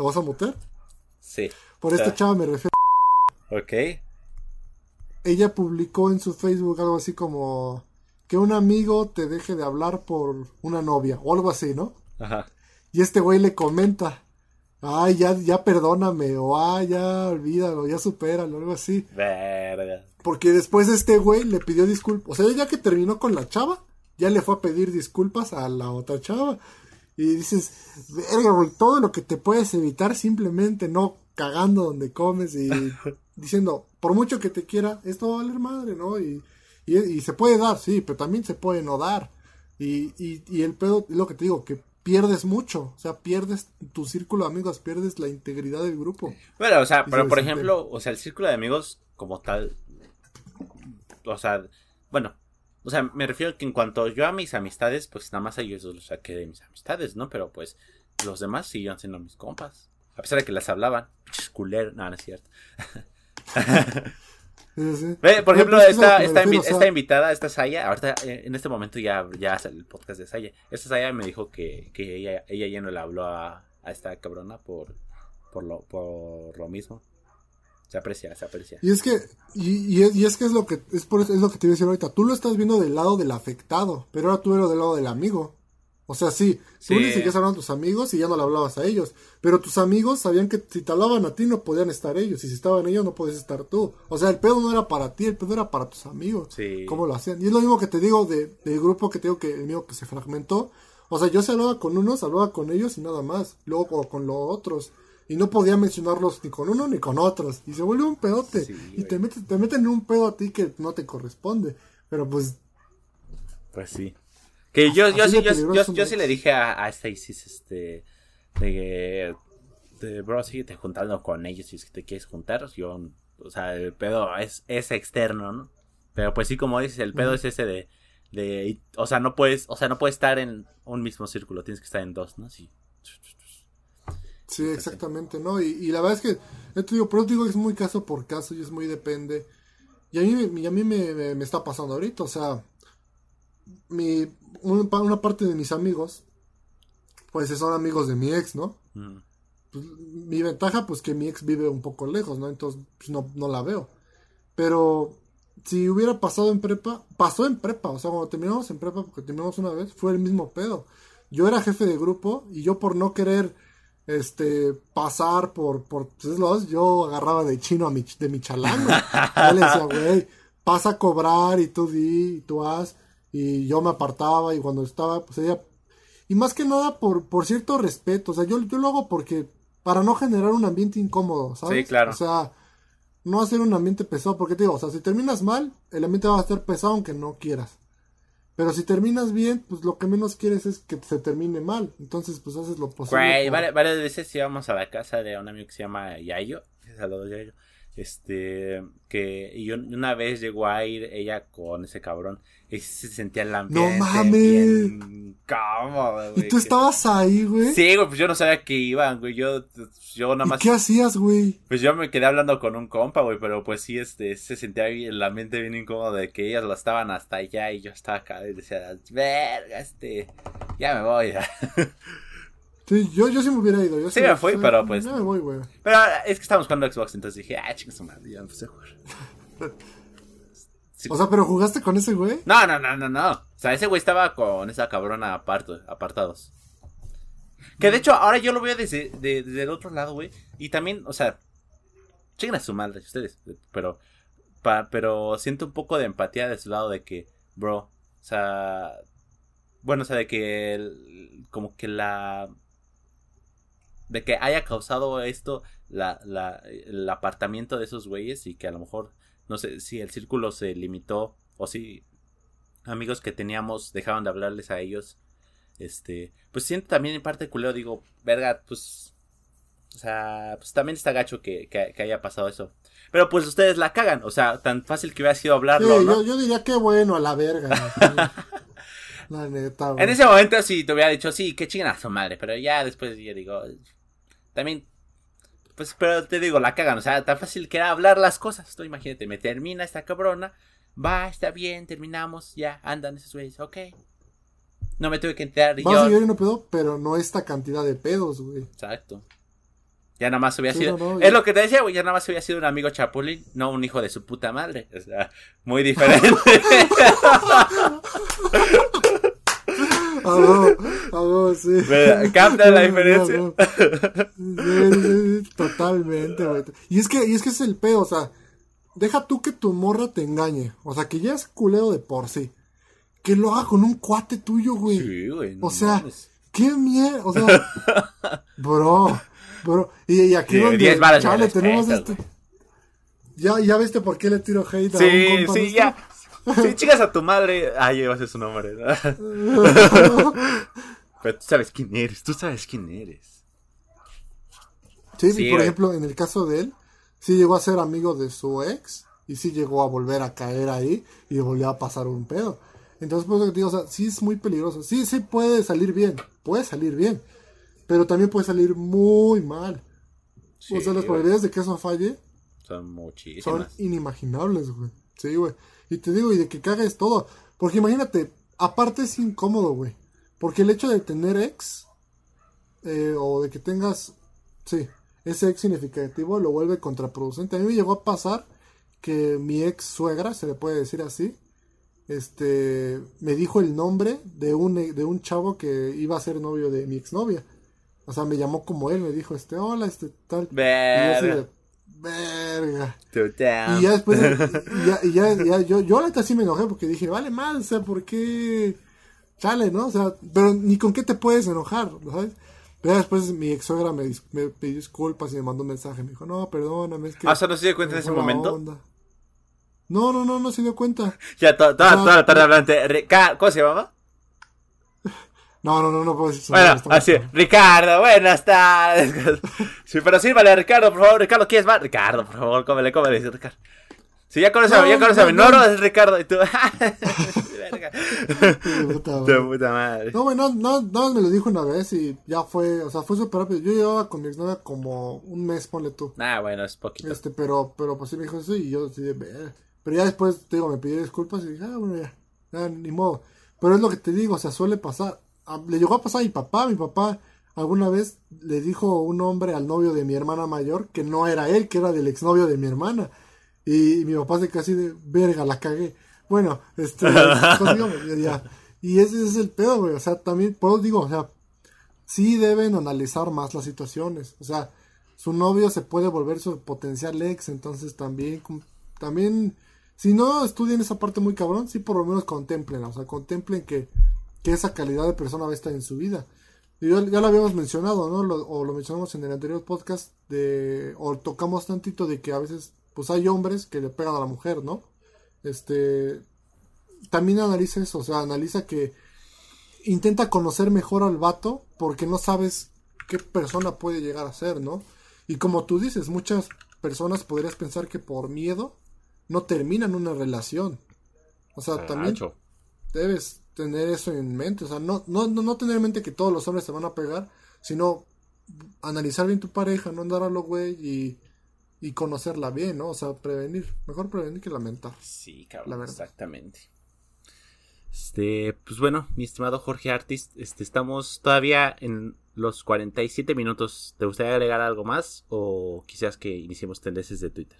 ¿La vas a muter? Sí. Por esta chava me refiero Ok. Ella publicó en su Facebook algo así como que un amigo te deje de hablar por una novia o algo así, ¿no? Ajá. Y este güey le comenta, ay, ya, ya perdóname, o ay, ya olvídalo, ya supéralo, algo así. Verga. Porque después este güey le pidió disculpas, o sea, ya que terminó con la chava, ya le fue a pedir disculpas a la otra chava. Y dices, verga, güey, todo lo que te puedes evitar simplemente no cagando donde comes y diciendo, por mucho que te quiera, esto va a valer madre, ¿no? Y y, se puede dar, sí, pero también se puede no dar. Y, y, el pedo es lo que te digo, que pierdes mucho. O sea, pierdes tu círculo de amigos, pierdes la integridad del grupo. Bueno, o sea, pero por ejemplo, o sea, el círculo de amigos como tal, o sea, bueno, o sea, me refiero a que en cuanto yo a mis amistades, pues nada más a ellos los saqué de mis amistades, ¿no? Pero pues los demás siguieron siendo mis compas. A pesar de que las hablaban. Culero. No, no es cierto. Por ejemplo, esta, esta, invitada, esta Saya, ahorita eh, en este momento ya, ya sale el podcast de Saya. Esta Saya me dijo que, que ella, ella ya no le habló a, a esta cabrona por, por, lo, por lo mismo. Se aprecia, se aprecia. Y es que, y, y, es, que es lo que, es, por, es lo que te iba a decir ahorita. Tú lo estás viendo del lado del afectado, pero ahora tú eres del lado del amigo. O sea, sí, tú le seguías hablando a tus amigos y ya no le hablabas a ellos. Pero tus amigos sabían que si te hablaban a ti no podían estar ellos. Y si estaban ellos no podías estar tú. O sea, el pedo no era para ti, el pedo era para tus amigos. Sí. ¿Cómo lo hacían? Y es lo mismo que te digo de, del grupo que te digo que el mío que se fragmentó. O sea, yo se hablaba con unos, hablaba con ellos y nada más. Luego con los otros y no podía mencionarlos ni con uno ni con otros. Y se vuelve un pedote. y te, meten, te meten en un pedo a ti que no te corresponde. Pero pues. Pues sí. Que yo, yo, sí, yo, yo, sí le dije a, a esta Isis, este. De que. bro, síguete juntando con ellos si es que te quieres juntar. Yo, o sea, el pedo es, es externo, ¿no? Pero pues sí, como dices, el pedo es ese de, de. O sea, no puedes. O sea, no puedes estar en un mismo círculo. Tienes que estar en dos, ¿no? Sí. Sí, exactamente, ¿no? Y, la verdad es que, te digo, pero digo que es muy caso por caso y es muy depende. Y a mí, a mí me, me, está pasando ahorita, o sea, mi, una, parte de mis amigos, pues son amigos de mi ex, ¿no? Mm. Pues, mi ventaja, pues que mi ex vive un poco lejos, ¿no? Entonces, pues no, no la veo. Pero si hubiera pasado en prepa, pasó en prepa, o sea, cuando terminamos en prepa, porque terminamos una vez, fue el mismo pedo. Yo era jefe de grupo y yo por no querer este, pasar por, por los, yo agarraba de chino a mi, de mi chalán, Yo le decía, güey, pasa a cobrar y tú di, y tú haz, y yo me apartaba y cuando estaba, pues ella, y más que nada por, por cierto respeto, o sea, yo, yo lo hago porque, para no generar un ambiente incómodo, ¿sabes? Sí, claro. O sea, no hacer un ambiente pesado, porque te digo, o sea, si terminas mal, el ambiente va a estar pesado aunque no quieras. Pero si terminas bien, pues lo que menos quieres es que se termine mal. Entonces, pues haces lo posible. Güey, varias, veces íbamos a la casa de un amigo que se llama Yayo. Saludos, Yayo. Este, que y una vez llegó a ir ella con ese cabrón y se sentía el ambiente. No mames. Güey. ¿Y tú estabas ahí, güey? Sí, güey, pues yo no sabía que iban, güey. Yo, yo nada más. ¿Y ¿Qué hacías, güey? Pues yo me quedé hablando con un compa, güey, pero pues sí, este, se sentía el ambiente bien incómodo de que ellas lo estaban hasta allá y yo estaba acá y decía, verga, este, ya me voy. Sí, yo, yo sí me hubiera ido. Yo sí, me fui, pero pues. Ya me voy, güey. Pero es que estábamos jugando Xbox, entonces dije, ah, chicos, madre, ya puse a jugar. O sea, pero jugaste con ese güey? No, no, no, no, no. O sea, ese güey estaba con esa cabrona aparto, apartados. Que de hecho, ahora yo lo veo desde, desde el otro lado, güey. Y también, o sea, chequen a su madre ustedes. Pero, pero siento un poco de empatía de su lado de que, bro, o sea, bueno, o sea, de que como que la de que haya causado esto la, la, el apartamiento de esos güeyes y que a lo mejor no sé si el círculo se limitó o si amigos que teníamos dejaban de hablarles a ellos. Este, pues siento también en parte culero, digo, verga, pues, o sea, pues también está gacho que, que, haya pasado eso. Pero pues ustedes la cagan, o sea, tan fácil que hubiera sido hablarlo, ¿no? yo, diría que bueno, a la verga. la neta, En ese momento sí te hubiera dicho, sí, qué chingada su madre, pero ya después yo digo, también pues, pero te digo, la cagan, o sea, tan fácil que era hablar las cosas. Tú imagínate, me termina esta cabrona, va, está bien, terminamos, ya, andan esos güeyes, ok. No me tuve que enterar y Vas yo... a pedo, pero no esta cantidad de pedos, güey. Exacto. Ya nada más hubiera sido. es lo que te decía, güey. Ya nada más hubiera sido un amigo chapulín, no un hijo de su puta madre. O sea, muy diferente. A sí. Capta la diferencia. totalmente, güey. Y es que, y es que es el pedo, o sea, deja tú que tu morra te engañe. O sea, que ya es culeo de por sí. Que lo haga con un cuate tuyo, güey. Sí, güey. o sea, qué miedo. O sea, bro, bro. Y, aquí donde, chale, tenemos este. Ya, ya viste por qué le tiro hate a un compa Sí, ya. Si chicas a tu madre, ay, va a ser su nombre. Pero tú sabes quién eres, tú sabes quién eres. Sí, por ejemplo, en el caso de él, sí llegó a ser amigo de su ex Y sí llegó a volver a caer ahí y volvió a pasar un pedo. Entonces, pues, te digo, o sea, sí es muy peligroso. Sí, sí puede salir bien, puede salir bien, pero también puede salir muy mal. o sea, las probabilidades de que eso falle son muchísimas. Son inimaginables, güey. Sí, güey. Y te digo, y de que cagues todo. Porque imagínate, aparte es incómodo, güey. Porque el hecho de tener ex, eh, o de que tengas, sí, ese ex significativo lo vuelve contraproducente. A mí me llegó a pasar que mi ex suegra, se le puede decir así, este, me dijo el nombre de un, de un chavo que iba a ser novio de mi exnovia. O sea, me llamó como él, me dijo, este, hola, este, tal. Verga. Y ya después, y ya, ya, yo, yo ahorita sí me enojé porque dije, vale mal, o sea, ¿por qué? Chale, ¿no? O sea, pero ni con qué te puedes enojar, ¿sabes? Pero después mi ex suegra me, me, pidió disculpas y me mandó un mensaje. Me dijo, no, perdóname, es que... ¿Ah, no se dio cuenta en ese momento? No, no, no, no se dio cuenta. Ya, toda, toda, la tarde hablante. ¿Cómo se llamaba? No, no, no, no puedo decir Bueno, así, Ricardo, buenas tardes. sí, pero sí, vale, Ricardo, por favor, Ricardo, ¿quieres más? Ricardo, por favor, cómele, cómele, dice Ricardo. Si ya conoces, no, ya conoces a mi no, no, es Ricardo y tú. Verga. puta, puta madre. No, no, no, no, me lo dijo una vez y ya fue, o sea, fue súper rápido. Yo llevaba con mi exnovia como un mes, ponle tú. Ah, bueno, es poquito. Este, pero, pero pues sí me dijo eso y yo decidí, pero ya después, te digo, me pidió disculpas y dije, ah, bueno, ya, ya, ni modo. Pero es lo que te digo, o sea, suele pasar. Le llegó a pasar a mi papá, mi papá alguna vez le dijo un hombre al novio de mi hermana mayor que no era él, que era del exnovio de mi hermana. Y, mi papá se casi de, verga, la cagué. Bueno, este, ya. Y ese es el pedo, güey. O sea, también, pues digo, o sea, sí deben analizar más las situaciones. O sea, su novio se puede volver su potencial ex, entonces también, también si no estudian esa parte muy cabrón, sí por lo menos contemplen, o sea, contemplen que, esa calidad de persona va a estar en su vida. Y ya, lo habíamos mencionado, ¿no? o lo mencionamos en el anterior podcast, de, o tocamos tantito de que a veces, pues hay hombres que le pegan a la mujer, ¿no? Este, también analiza eso, o sea, analiza que intenta conocer mejor al vato porque no sabes qué persona puede llegar a ser, ¿no? Y como tú dices, muchas personas podrías pensar que por miedo no terminan una relación. O sea, también debes tener eso en mente. O sea, no, no, no tener en mente que todos los hombres se van a pegar, sino analizar bien tu pareja, no andar a lo güey y, y conocerla bien, ¿no? O sea, prevenir. Mejor prevenir que lamentar. Sí, cabrón. Exactamente. Este, pues bueno, mi estimado Jorge Artist, este, estamos todavía en los 47 minutos. ¿Te gustaría agregar algo más o quizás que iniciemos tendencias de Twitter?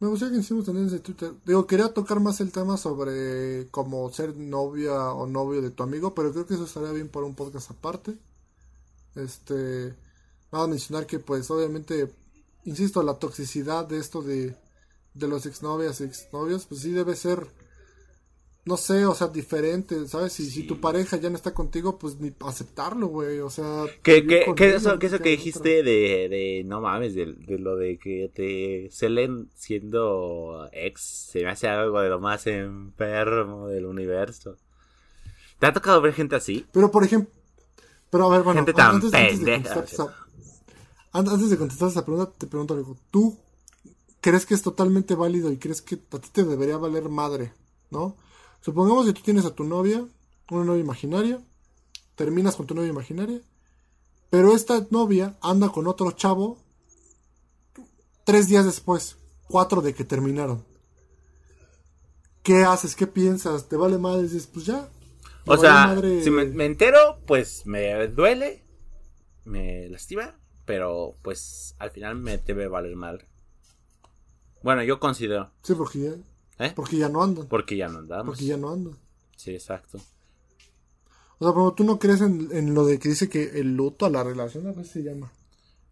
Me gustaría que hicimos también de Twitter. Digo, quería tocar más el tema sobre cómo ser novia o novio de tu amigo, pero creo que eso estaría bien para un podcast aparte. Este, vamos a mencionar que pues obviamente, insisto, la toxicidad de esto de, de los exnovias y exnovios, pues sí debe ser no sé, o sea, diferente, ¿sabes? Y si tu pareja ya no está contigo, pues ni aceptarlo, güey, o sea... ¿Qué, qué, qué eso, eso que dijiste de, de, no mames, de, de, lo de que te celen siendo ex, se me hace algo de lo más enfermo del universo. ¿Te ha tocado ver gente así? Pero, por ejemplo, pero a ver, bueno, gente tan antes, antes, de esa, antes de contestar esa pregunta, te pregunto algo. ¿Tú crees que es totalmente válido y crees que a ti te debería valer madre, ¿no? Supongamos que tú tienes a tu novia, una novia imaginaria, terminas con tu novia imaginaria, pero esta novia anda con otro chavo tres días después, cuatro de que terminaron. ¿Qué haces? ¿Qué piensas? ¿Te vale madre? Dices, pues ya. O sea, si me, me, entero, pues me duele, me lastima, pero pues al final me debe valer mal. Bueno, yo considero. Sí, porque ya, ¿Eh? Porque ya no andan. Porque ya no andamos. Porque ya no andan. Sí, exacto. O sea, pero tú no crees en, lo de que dice que el luto a la relación a veces se llama.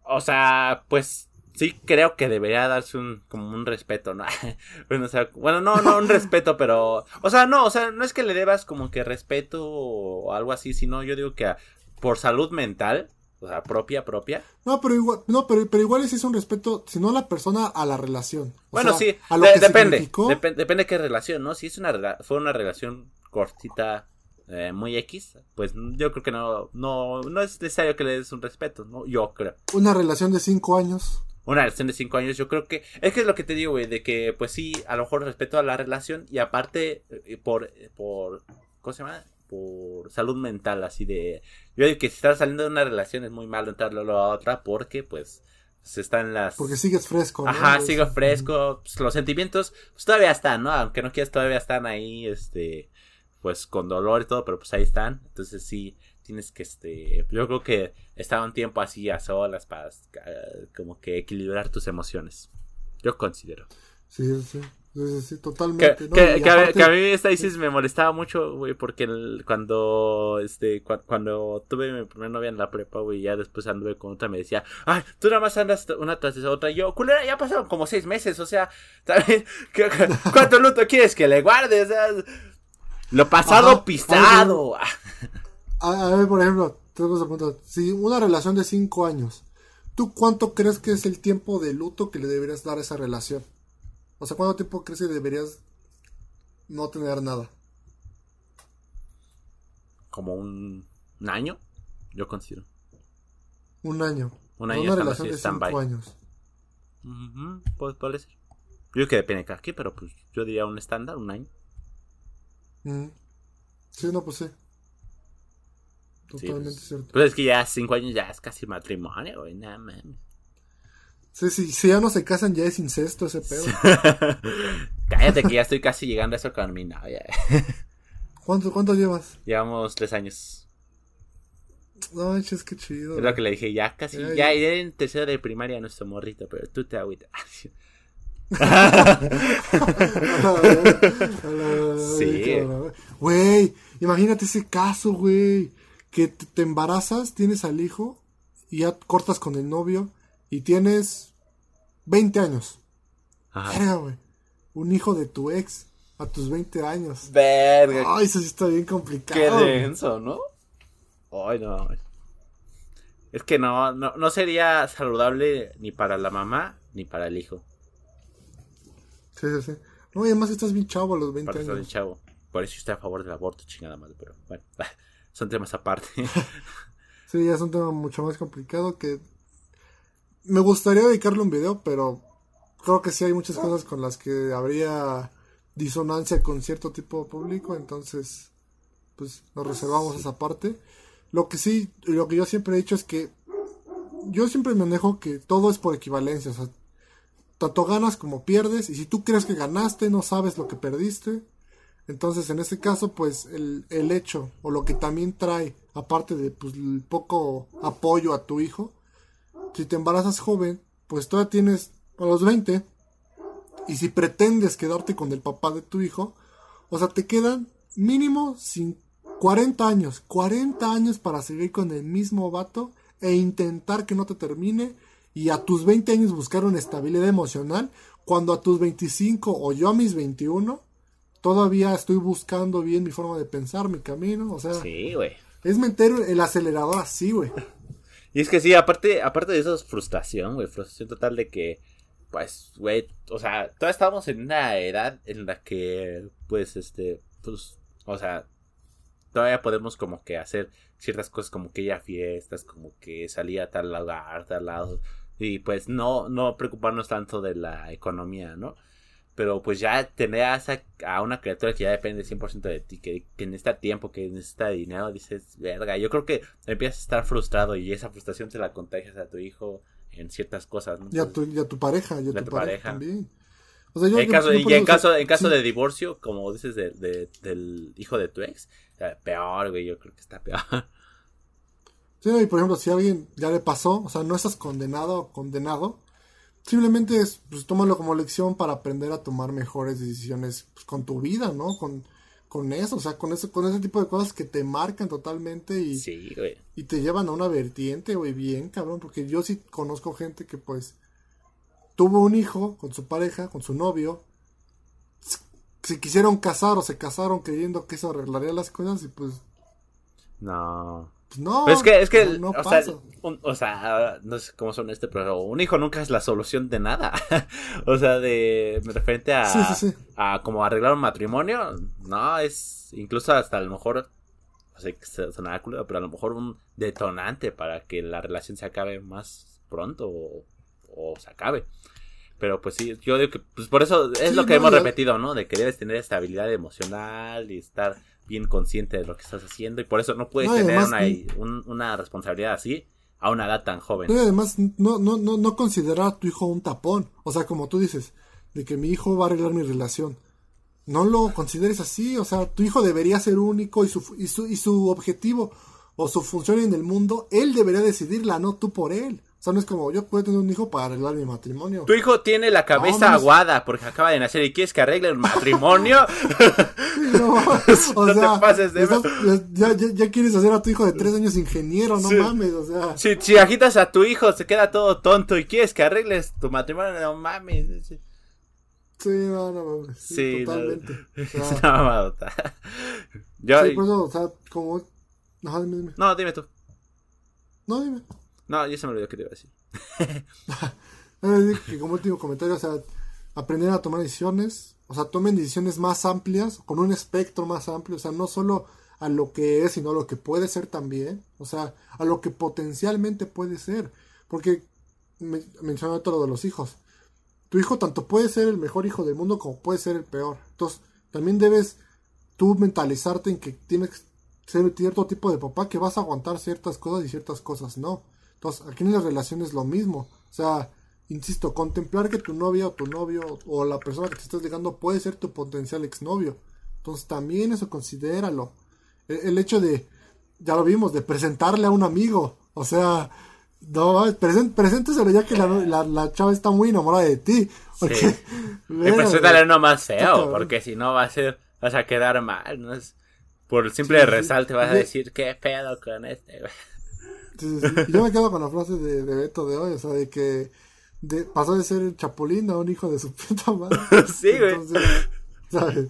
O sea, pues sí creo que debería darse un como un respeto, ¿no? bueno, o sea, bueno, no, no un respeto, pero o sea, no, o sea, no es que le debas como que respeto o algo así, sino yo digo que por salud mental o sea, propia, propia. No, pero igual, no, pero, pero igual es un respeto, si no la persona a la relación. bueno, sí, a lo depende, depende qué relación, ¿no? Si es una fue una relación cortita, eh, muy X, pues yo creo que no, no, no es necesario que le des un respeto, ¿no? Yo creo. Una relación de cinco años. una relación de cinco años, yo creo que. Es que es lo que te digo, güey, de que, pues sí, a lo mejor respeto a la relación y aparte, eh, por. por ¿Cómo se llama? Por salud mental, así de. Yo digo que si estás saliendo de una relación es muy malo entrarlo a la otra porque, pues. Se están las. Porque sigues fresco, ¿no? Ajá, sigo fresco. Pues, los sentimientos, pues todavía están, ¿no? Aunque no quieras, todavía están ahí, este. Pues con dolor y todo, pero pues ahí están. Entonces sí tienes que, este, yo creo que estaba un tiempo así a solas para como que equilibrar tus emociones. Yo considero. Sí, sí. Sí, sí, totalmente. Que, que, a, mí esta Isis me molestaba mucho, güey, porque cuando, este, cuando tuve mi primera novia en la prepa, güey, ya después anduve con otra, me decía, ay, tú nada más andas una tras de otra. yo, culera, ya pasaron como seis meses, o sea, ¿sabes? ¿Cuánto luto quieres que le guardes? Lo pasado pisado. A, ver, por ejemplo, si una relación de cinco años, ¿tú cuánto crees que es el tiempo de luto que le deberías dar a esa relación? O sea, ¿cuánto tiempo crees que deberías no tener nada? Como un, año, yo considero. Un año. Un año. Una relación de cinco años. pues puede ser. Yo creo que depende de cada pero pues yo diría un estándar, un año. Mm. Sí, no, pues sí. Totalmente pues, cierto. Pues es que ya cinco años ya es casi matrimonio, güey, nada más. Sí, sí, si ya no se casan ya es incesto ese pedo. Cállate que ya estoy casi llegando a eso con mi novia. ¿Cuánto, ¿Cuánto llevas? Llevamos tres años. No, es que chido. Es lo que le dije, ya casi, ya, ya, en tercero de primaria nuestro morrito, pero tú te agüitas. sí. Güey, imagínate ese caso, güey que te embarazas, tienes al hijo y ya cortas con el novio y tienes 20 años. Verga, güey. Un hijo de tu ex a tus 20 años. Verga. Ay, eso sí está bien complicado. Qué denso, ¿no? Ay, no. Es que no, no, no sería saludable ni para la mamá ni para el hijo. Sí, sí, sí. No, y además estás bien chavo a los 20 años. Bien chavo. Por eso estoy a favor del aborto, chingada madre, pero bueno son temas aparte. sí, ya es un tema mucho más complicado que me gustaría dedicarle un video, pero creo que sí hay muchas cosas con las que habría disonancia con cierto tipo de público, entonces pues nos reservamos esa parte. Lo que sí, lo que yo siempre he dicho es que yo siempre manejo que todo es por equivalencia, o sea, tanto ganas como pierdes, y si tú crees que ganaste, no sabes lo que perdiste, entonces, en este caso, pues el, el hecho o lo que también trae, aparte de pues, el poco apoyo a tu hijo, si te embarazas joven, pues todavía tienes a los 20, y si pretendes quedarte con el papá de tu hijo, o sea, te quedan mínimo sin 40 años, 40 años para seguir con el mismo vato e intentar que no te termine y a tus 20 años buscar una estabilidad emocional, cuando a tus 25 o yo a mis 21 todavía estoy buscando bien mi forma de pensar, mi camino, o sea. Sí, güey. Es meter el acelerador así, güey. Y es que sí, aparte, aparte de eso es frustración, güey, frustración total de que, pues, güey, o sea, todavía estamos en una edad en la que, pues, este, pues, o sea, todavía podemos como que hacer ciertas cosas como que ya fiestas, como que salir a tal lugar, tal lado, y pues no, no preocuparnos tanto de la economía, ¿no? Pero pues ya tener a, una criatura que ya depende 100% de ti, que, que, necesita tiempo, que necesita dinero, dices, verga, yo creo que empiezas a estar frustrado y esa frustración se la contagias a tu hijo en ciertas cosas, ¿no? Y a tu, y a tu pareja, y a, tu, pareja, también. O sea, yo, en caso, y en caso, en caso de divorcio, como dices de, del hijo de tu ex, peor, güey, yo creo que está peor. Sí, y por ejemplo, si a alguien ya le pasó, o sea, no estás condenado o condenado, Simplemente es, pues tómalo como lección para aprender a tomar mejores decisiones pues, con tu vida, ¿no? Con, con eso, o sea, con ese, con ese tipo de cosas que te marcan totalmente y, y te llevan a una vertiente, güey, bien, cabrón, porque yo sí conozco gente que pues tuvo un hijo con su pareja, con su novio, se quisieron casar o se casaron creyendo que eso arreglaría las cosas y pues... No. Pues no. es que, es que, no, o, sea, o, sea, no sé cómo son este, pero un hijo nunca es la solución de nada. o sea, de referente a, a como arreglar un matrimonio, no, es incluso hasta a lo mejor, no sé, sonará culo, pero a lo mejor un detonante para que la relación se acabe más pronto o o se acabe. Pero pues sí, yo digo que pues por eso es lo que hemos repetido, ¿no? De que debes tener estabilidad emocional y estar bien consciente de lo que estás haciendo y por eso no puedes tener una, una, responsabilidad así a una edad tan joven. Y además no, no, no, no considerar a tu hijo un tapón. O sea, como tú dices, de que mi hijo va a arreglar mi relación. No lo consideres así, o sea, tu hijo debería ser único y su, y su, y su objetivo o su función en el mundo, él debería decidirla, no tú por él. O sea, no es como yo puedo tener un hijo para arreglar mi matrimonio. Tu hijo tiene la cabeza aguada porque acaba de nacer y quieres que arregle el matrimonio. no, o sea, te pases de ya, ya, quieres hacer a tu hijo de tres años ingeniero, no mames, o sea. Si, si agitas a tu hijo, se queda todo tonto y quieres que arregles tu matrimonio, no mames. Sí, no, no mames. Sí, totalmente. No, es una mamadota. Yo, sí, pues, o sea, como. No, dime, dime. No, dime tú. No, dime. No, ya se me olvidó que te iba a decir. que como último comentario, o sea, aprender a tomar decisiones, o sea, tomen decisiones más amplias, con un espectro más amplio, o sea, no solo a lo que es, sino a lo que puede ser también, o sea, a lo que potencialmente puede ser, porque me, mencioné todo lo de los hijos. Tu hijo tanto puede ser el mejor hijo del mundo como puede ser el peor. Entonces, también debes tú mentalizarte en que tienes que ser cierto tipo de papá que vas a aguantar ciertas cosas y ciertas cosas no. Entonces, aquí en las relaciones es lo mismo. O sea, insisto, contemplar que tu novia o tu novio o la persona que te estás ligando puede ser tu potencial exnovio. Entonces, también eso considéralo. E, el, hecho de, ya lo vimos, de presentarle a un amigo. O sea, no, present, presénteselo ya que la, la, chava está muy enamorada de ti. Porque, sí. y preséntale uno más feo, porque si no va a ser, vas a quedar mal, ¿no? Es, por el simple resalte vas a decir, qué pedo con este, yo me quedo con la frase de, Beto de hoy, o sea, de que pasó de ser el chapulín a un hijo de su puta madre. sí, güey. ¿sabes?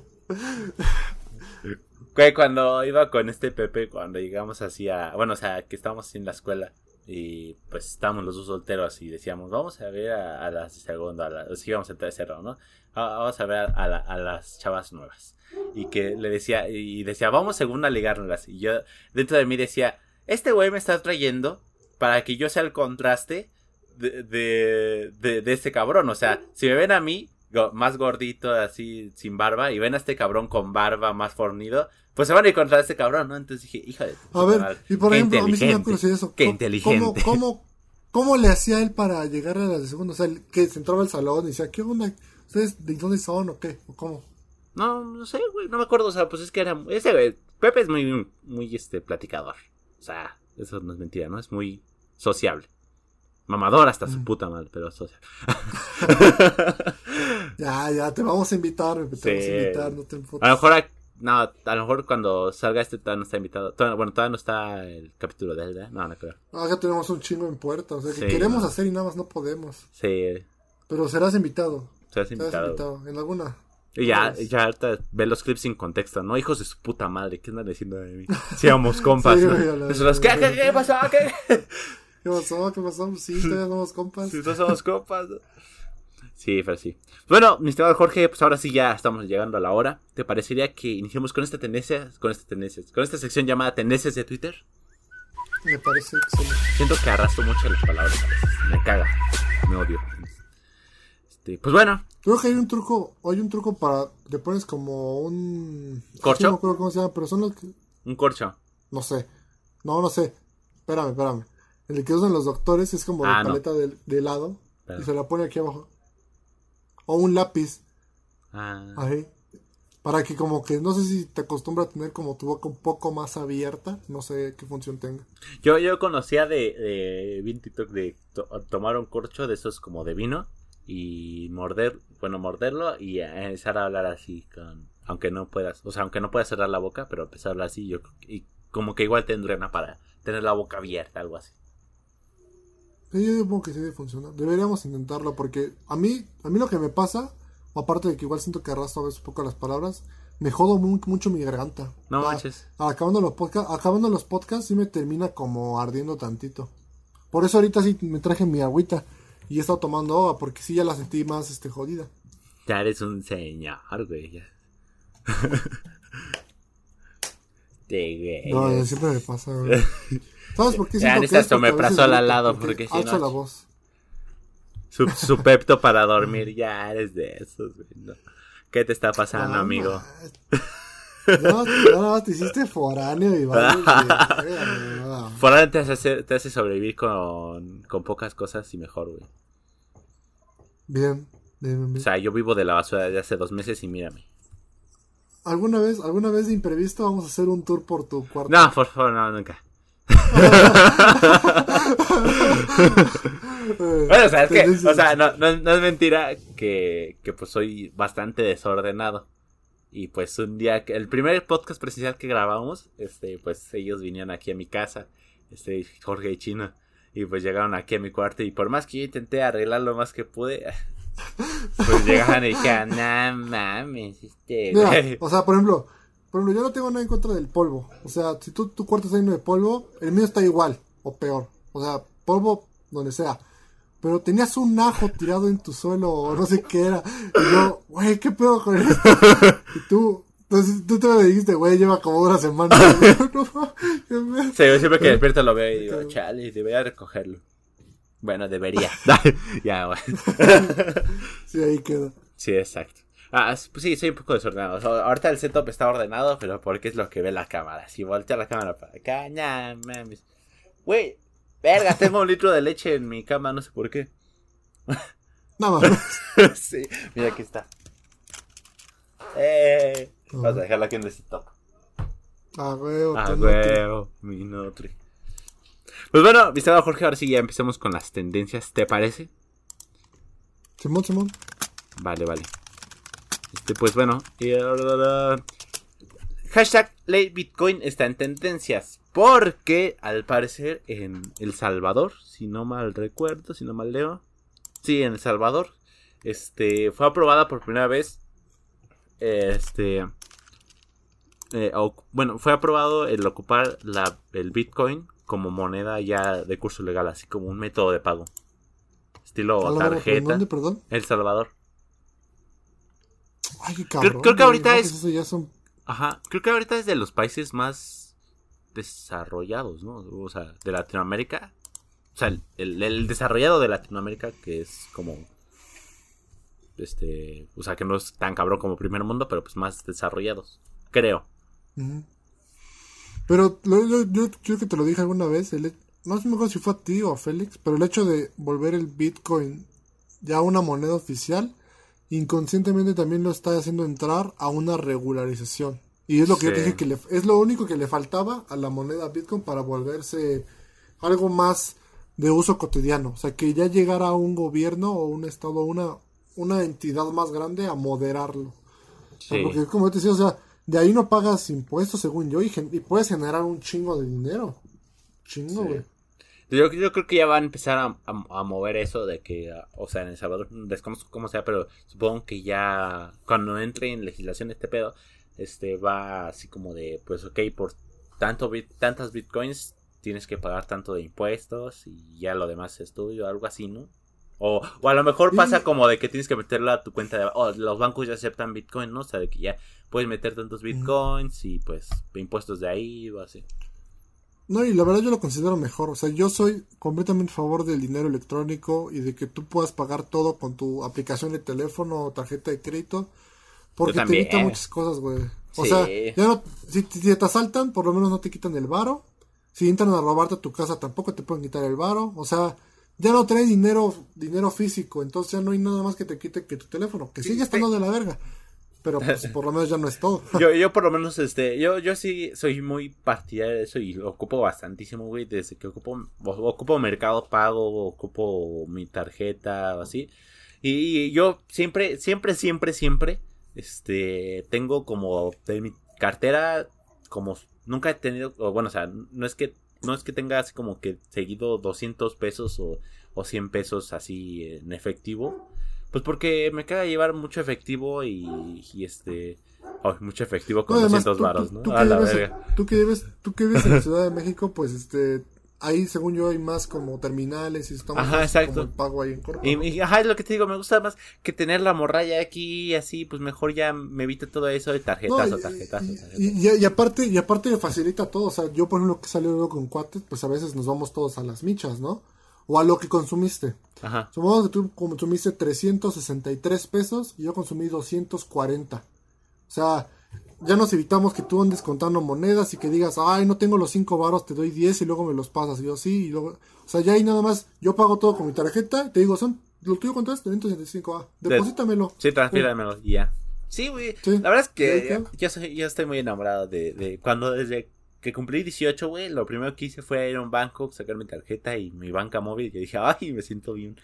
Güey, cuando iba con este Pepe, cuando llegamos así a... Bueno, o sea, que estábamos en la escuela y pues estábamos los dos solteros y decíamos, vamos a ver a, las de segundo, a las, íbamos en tercero, ¿no? Vamos a ver a, a, las chavas nuevas. Y que le decía, y decía, vamos según a ligárnoslas. Y yo dentro de mí decía, este güey me está trayendo para que yo sea el contraste de, de, de, este cabrón. O sea, si me ven a mí, más gordito, así, sin barba, y ven a este cabrón con barba, más fornido, pues se van a encontrar a este cabrón, ¿no? Entonces dije, hija de... A ver, y por ejemplo, a mí sí me ha eso. Qué inteligente. ¿cómo, cómo, le hacía él para llegar a las de segundo? O sea, que se entraba al salón y decía, ¿qué onda? ¿Ustedes de dónde son o qué? ¿O cómo? No, no sé, güey, no me acuerdo, o sea, pues es que era... Ese, güey, Pepe es muy, muy, este, platicador. O sea, eso no es mentira, ¿no? Es muy sociable. Mamador hasta su mm. puta madre, pero social. ya, ya, te vamos a invitar, te vamos a invitar, no te A lo mejor, no, a lo mejor cuando salga este todavía no está invitado. bueno, todavía no está el capítulo de él, ¿eh? No, no creo. Ah, ya tenemos un chingo en puerta, o sea, que queremos hacer y nada más no podemos. Sí. Pero serás invitado. Serás invitado. Serás invitado en alguna y ya, ya ahorita ve los clips sin contexto, ¿no? Hijos de su puta madre, ¿qué andan diciendo de mí? Seamos compas. ¿no? ¿qué, qué, qué pasó? ¿Qué? ¿Qué pasó? ¿Qué pasó? Sí, todavía somos compas. Sí, todos somos compas. Sí, pero sí. Bueno, mi estimado Jorge, pues ahora sí ya estamos llegando a la hora. ¿Te parecería que iniciemos con esta tendencia, con esta tendencia, con esta sección llamada Tendencias de Twitter? Me parece excelente. Siento que arrastro mucho las palabras a veces. Me caga. Me odio. Este, pues bueno. Creo que hay un truco, hay un truco para, le pones como un... ¿Corcho? No me acuerdo cómo se llama, pero son los que... Un corcho. No sé. No, no sé. Espérame, espérame. El que usan los doctores es como la ah, paleta de, helado y se la pone aquí abajo. O un lápiz. Ah. Ahí. Para que como que, no sé si te acostumbra a tener como tu boca un poco más abierta. No sé qué función tenga. Yo, yo conocía de, de, TikTok de tomar un corcho de esos como de vino y morder, bueno, morderlo y empezar a hablar así con, aunque no puedas, o sea, aunque no puedas cerrar la boca, pero empezar a hablar así, yo, y como que igual tendría una para tener la boca abierta, algo así. yo supongo que sí debe funcionar. Deberíamos intentarlo porque a mí, a mí lo que me pasa, aparte de que igual siento que arrastro a veces un poco las palabras, me jodo mucho mi garganta. No manches. Acabando los podcasts, acabando los podcasts sí me termina como ardiendo tantito. Por eso ahorita sí me traje mi agüita. Y he estado tomando agua porque sí ya la sentí más este, jodida. Ya eres un señor, güey. No, siempre me pasa, güey. ¿Sabes por qué? Ya necesitas me pasó al lado porque si Alzo la voz. su, pepto para dormir, ya eres de esos, güey. ¿Qué te está pasando, ah, amigo? No, no, te hiciste foráneo y Foráneo te hace, te hace sobrevivir con, con pocas cosas y mejor, güey. Bien, bien, bien. O sea, yo vivo de la basura desde hace dos meses y mírame. ¿Alguna vez, alguna vez de imprevisto vamos a hacer un tour por tu cuarto? No, por favor, no, nunca. bueno, o sea, es que, o sea, no, no, no es mentira que, que, pues soy bastante desordenado. Y pues un día, el primer podcast presencial que grabamos, este, pues ellos vinieron aquí a mi casa, este, Jorge y Chino, y pues llegaron aquí a mi cuarto y por más que yo intenté arreglar lo más que pude, pues llegaban y dijeron, no mames, este, o sea, por ejemplo, por ejemplo, yo no tengo nada en contra del polvo. O sea, si tú, tu cuarto está lleno de polvo, el mío está igual o peor. O sea, polvo donde sea. Pero tenías un ajo tirado en tu suelo o no sé qué era. Y yo, güey, ¿qué pedo con esto? Y tú, entonces tú te me dijiste, güey, lleva como una semana. sí, yo siempre que despierto lo veo y digo, chale, debería recogerlo. Bueno, debería. ya, güey. sí, ahí quedó. Sí, exacto. Ah, pues sí, soy un poco desordenado. ahorita el setup está ordenado, pero porque es lo que ve la cámara. Si voltea la cámara para acá, ya, mames. Güey, verga, tengo un litro de leche en mi cama, no sé por qué. No sí, mira aquí está. Eh, Vas a dejarla aquí en el setup. Ah, huevo. Ah, huevo, mi nutri. Pues bueno, mi Jorge, ahora sí ya empecemos con las tendencias, ¿te parece? Simón, Simón. Vale, vale. Este, pues bueno. hashtag ley Bitcoin está en tendencias. Porque al parecer en El Salvador, si no mal recuerdo, si no mal leo. Sí, en El Salvador. Este. Fue aprobada por primera vez. Este. Eh, bueno, fue aprobado el ocupar la, el Bitcoin como moneda ya de curso legal, así como un método de pago. Estilo tarjeta. ¿Dónde, perdón? El Salvador. Creo, que ahorita es. Ajá. Creo que ahorita es de los países más desarrollados, ¿no? O sea, de Latinoamérica. O sea, el, desarrollado de Latinoamérica, que es como. Este. O sea, que no es tan cabrón como primer mundo, pero pues más desarrollados. Creo. Pero yo, creo que te lo dije alguna vez. El, no sé mejor si fue a ti o a Félix, pero el hecho de volver el Bitcoin ya una moneda oficial inconscientemente también lo está haciendo entrar a una regularización. Y es lo que yo dije que le, es lo único que le faltaba a la moneda Bitcoin para volverse algo más de uso cotidiano. O sea, que ya llegara un gobierno o un estado, una, una entidad más grande a moderarlo. porque como te decía, o sea, de ahí no pagas impuestos según yo y, y puedes generar un chingo de dinero. Chingo, güey. Yo, yo creo que ya va a empezar a, a, mover eso de que, o sea, en El Salvador, desconozco cómo sea, pero supongo que ya cuando entre en legislación este pedo, este va así como de, pues ok, por tanto bit, tantas bitcoins tienes que pagar tanto de impuestos y ya lo demás es tuyo, algo así, ¿no? O, o a lo mejor pasa como de que tienes que meterla a tu cuenta de... Oh, los bancos ya aceptan bitcoin, ¿no? O sea, de que ya puedes meter tantos bitcoins y pues impuestos de ahí o así. No, y la verdad yo lo considero mejor. O sea, yo soy completamente a favor del dinero electrónico y de que tú puedas pagar todo con tu aplicación de teléfono o tarjeta de crédito. Porque te evita muchas cosas, güey. O sea, ya no, si, te asaltan, por lo menos no te quitan el varo. Si entran a robarte tu casa, tampoco te pueden quitar el varo. O sea, ya no traes dinero, dinero físico. Entonces ya no hay nada más que te quite que tu teléfono. Que sigue estando de la verga pero pues por lo menos ya no es todo. yo, yo por lo menos, este, yo, yo sí soy muy partidario de eso y lo ocupo bastantísimo, güey, desde que ocupo, ocupo Mercado Pago, ocupo mi tarjeta o así. Y, yo siempre, siempre, siempre, siempre, este, tengo como de mi cartera, como nunca he tenido, o bueno, o sea, no es que, no es que tenga así como que seguido 200 pesos o, o 100 pesos así en efectivo pues porque me queda llevar mucho efectivo y, este... mucho efectivo con 200 varos, ¿no? Tú, a la verga. Tú que vives, tú que vives en la Ciudad de México, pues este... Ahí, según yo, hay más como terminales y estamos ajá, exacto. como el pago ahí en corto. Y, ajá, es lo que te digo, me gusta más que tener la morralla aquí así, pues mejor ya me evita todo eso de tarjetas o tarjetas. Y, y, aparte, y aparte me facilita todo, o sea, yo por ejemplo que salgo con cuates, pues a veces nos vamos todos a las michas, ¿no? o a lo que consumiste. Ajá. Supongamos que tú consumiste 363 pesos y yo consumí 240. O sea, ya nos evitamos que tú andes contando monedas y que digas, ay, no tengo los 5 baros, te doy 10 y luego me los pasas. Y yo, sí, y luego, o sea, ya ahí nada más, yo pago todo con mi tarjeta, te digo, son, lo tuyo es, 365, ah, deposítamelo. Sí, transfíramelo y ya. Sí, güey. La verdad es que yo, soy, yo estoy muy enamorado de, de cuando desde que cumplí 18, güey, lo primero que hice fue ir a un banco, sacar mi tarjeta y mi banca móvil. Y dije, ay, me siento bien,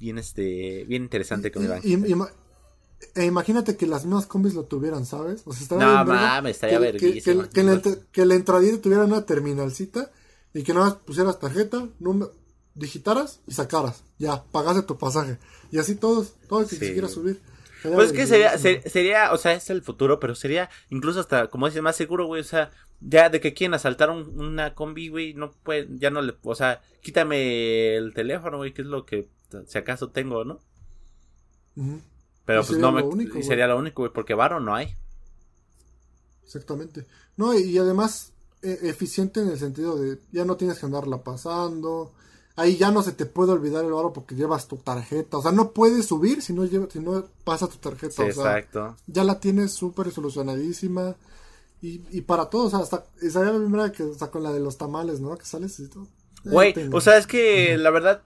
bien, este, bien interesante con mi banca. E imagínate que las mismas combis lo tuvieran, ¿sabes? O sea, no mames, estaría que, que, que, la, que la entradita tuviera una terminalcita y que nada más pusieras tarjeta, número, digitaras y sacaras. Ya, pagaste tu pasaje. Y así todos, todos que quisiera subir. Pues es que sería, sería, o sea, es el futuro, pero sería incluso hasta, como dices, más seguro, güey, o sea, ya de que quieren asaltar una combi, güey, no puede, ya no le, o sea, quítame el teléfono, güey, que es lo que, si acaso tengo, ¿no? Pero pues no me, sería lo único, güey, porque varo no hay. Exactamente. No, y, además, e, eficiente en el sentido de, ya no tienes que andarla pasando, ahí ya no se te puede olvidar el oro porque llevas tu tarjeta. O sea, no puedes subir si no, lleva, si no pasa tu tarjeta. exacto. Ya la tienes súper solucionadísima. Y, y para todos, hasta esa la primera que hasta con la de los tamales, ¿no? Que sales y todo. Güey, o sea, es que la verdad,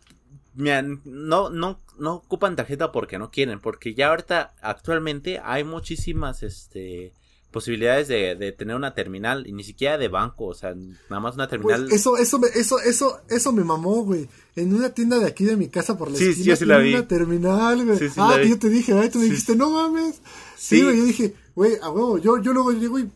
no, no, no ocupan tarjeta porque no quieren, porque ya ahorita, actualmente, hay muchísimas, este, posibilidades de, de, tener una terminal y ni siquiera de banco, o sea, nada más una terminal. eso, eso, eso, eso, eso me mamó, güey. En una tienda de aquí de mi casa por la sí, esquina, sí, la vi. una terminal, güey. ah, yo te dije, ay, tú me dijiste, no mames. Sí, güey, yo dije, güey, a huevo, yo, yo luego llego y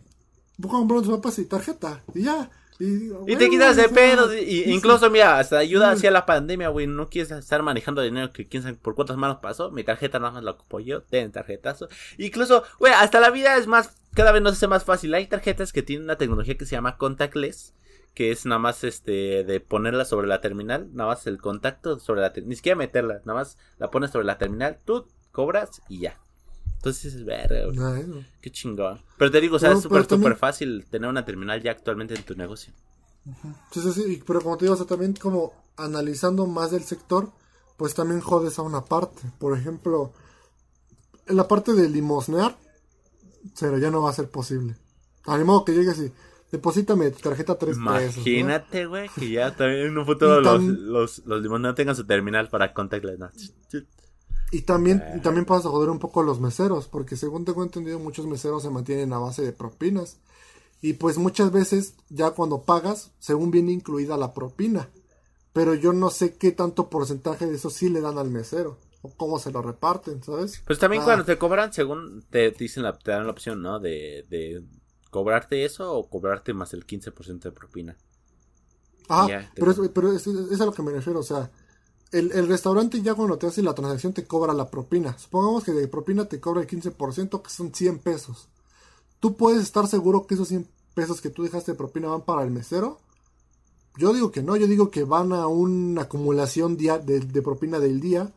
busco a comprar papas y tarjeta, y ya. Y, te quitas de pedo. Y, incluso, mira, hasta ayuda hacia la pandemia, güey. No quieres estar manejando dinero que quién sabe por cuántas manos pasó. Mi tarjeta nada más la ocupo yo. Ten tarjetazo. Incluso, güey, hasta la vida es más. Cada vez nos hace más fácil. Hay tarjetas que tienen una tecnología que se llama contactless. Que es nada más este de ponerla sobre la terminal. Nada más el contacto sobre la terminal. Ni siquiera meterla. Nada más la pones sobre la terminal. Tú cobras y ya. Entonces es verga, Qué chingón. Pero te digo, o sea, es súper, súper fácil tener una terminal ya actualmente en tu negocio. Sí, sí, sí. Pero como te digo, o sea, también como analizando más del sector, pues también jodes a una parte. Por ejemplo, en la parte de limosnear, pero ya no va a ser posible. Al modo que llegues y deposítame tu tarjeta tres pesos. Imagínate, güey, que ya también en un futuro los, los, los limosneros tengan su terminal para contactless. Y también, ah. también pasa a joder un poco a los meseros, porque según tengo entendido, muchos meseros se mantienen a base de propinas. Y pues muchas veces, ya cuando pagas, según viene incluida la propina. Pero yo no sé qué tanto porcentaje de eso sí le dan al mesero. O cómo se lo reparten, ¿sabes? Pues también cuando ah. te cobran, según te dicen la, te dan la opción, ¿no? De, de cobrarte eso o cobrarte más el 15% de propina. Ajá, pero, pero es, es, a lo que me refiero, o sea, el, el, restaurante ya cuando te hace la transacción te cobra la propina. Supongamos que de propina te cobra el 15%, que son 100 pesos. ¿Tú puedes estar seguro que esos 100 pesos que tú dejaste de propina van para el mesero? Yo digo que no, yo digo que van a una acumulación de, de, propina del día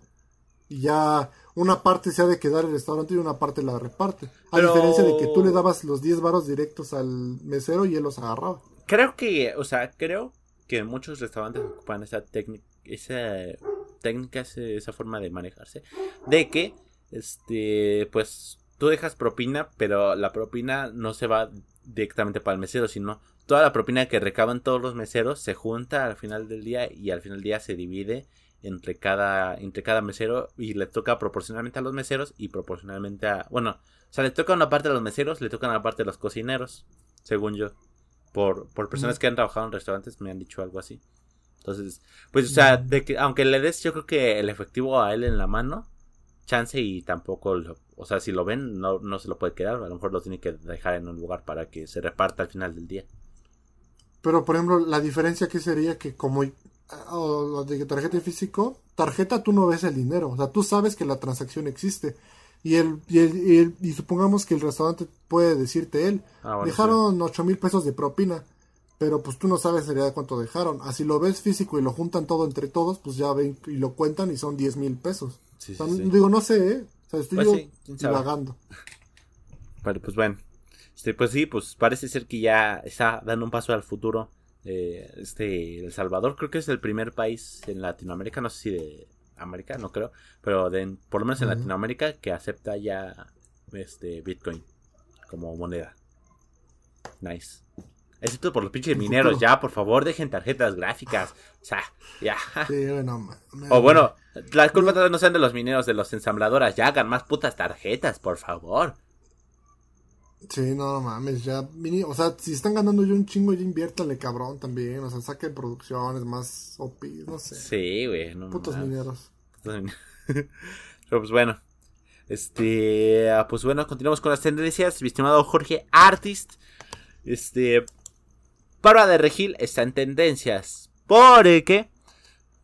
y ya una parte se ha de quedar el restaurante y una parte la reparte. A diferencia de que tú le dabas los 10 varos directos al mesero y él los agarraba. Creo que, o sea, creo que muchos restaurantes ocupan esa técnica esa técnica, esa forma de manejarse, de que, este, pues, tú dejas propina, pero la propina no se va directamente para el mesero, sino toda la propina que recaban todos los meseros se junta al final del día y al final del día se divide entre cada, entre cada mesero y le toca proporcionalmente a los meseros y proporcionalmente a, bueno, o sea, le toca una parte a los meseros, le toca una parte a los cocineros, según yo. Por, por personas que han trabajado en restaurantes me han dicho algo así. Entonces, pues, o sea, de que, aunque le des, yo creo que el efectivo a él en la mano, chance y tampoco, o sea, si lo ven, no, no se lo puede quedar, a lo mejor lo tiene que dejar en un lugar para que se reparta al final del día. Pero, por ejemplo, la diferencia que sería que como o de tarjeta físico, tarjeta tú no ves el dinero, o sea, tú sabes que la transacción existe. Y el, y, el, y, supongamos que el restaurante puede decirte él, ah, dejaron ocho mil pesos de propina pero pues tú no sabes en realidad cuánto dejaron. Así lo ves físico y lo juntan todo entre todos, pues ya ven y lo cuentan y son 10 mil pesos. Digo, no sé, ¿eh? O sea, estoy pues divagando. Pero pues bueno, este, pues sí, pues parece ser que ya está dando un paso al futuro Eh, este, El Salvador creo que es el primer país en Latinoamérica, no sé si de América, no creo, pero de, por lo menos en Latinoamérica que acepta ya este Bitcoin como moneda. Nice. Excepto por los pinches mineros, ya, por favor, dejen tarjetas gráficas. O sea, ya. Sí, bueno, o bueno, las culpas no sean de los mineros, de los ensambladoras. Ya hagan más putas tarjetas, por favor. Sí, no mames, ya. O sea, si están ganando yo un chingo, ya inviértale, cabrón, también. O sea, saquen producciones más OP, no sé. Sí, güey. No Putos mineros. Pero pues bueno. Este. Ah, pues bueno, continuamos con las tendencias. Mi estimado Jorge Artist. Este. Barba de Regil está en tendencias. ¿Por qué?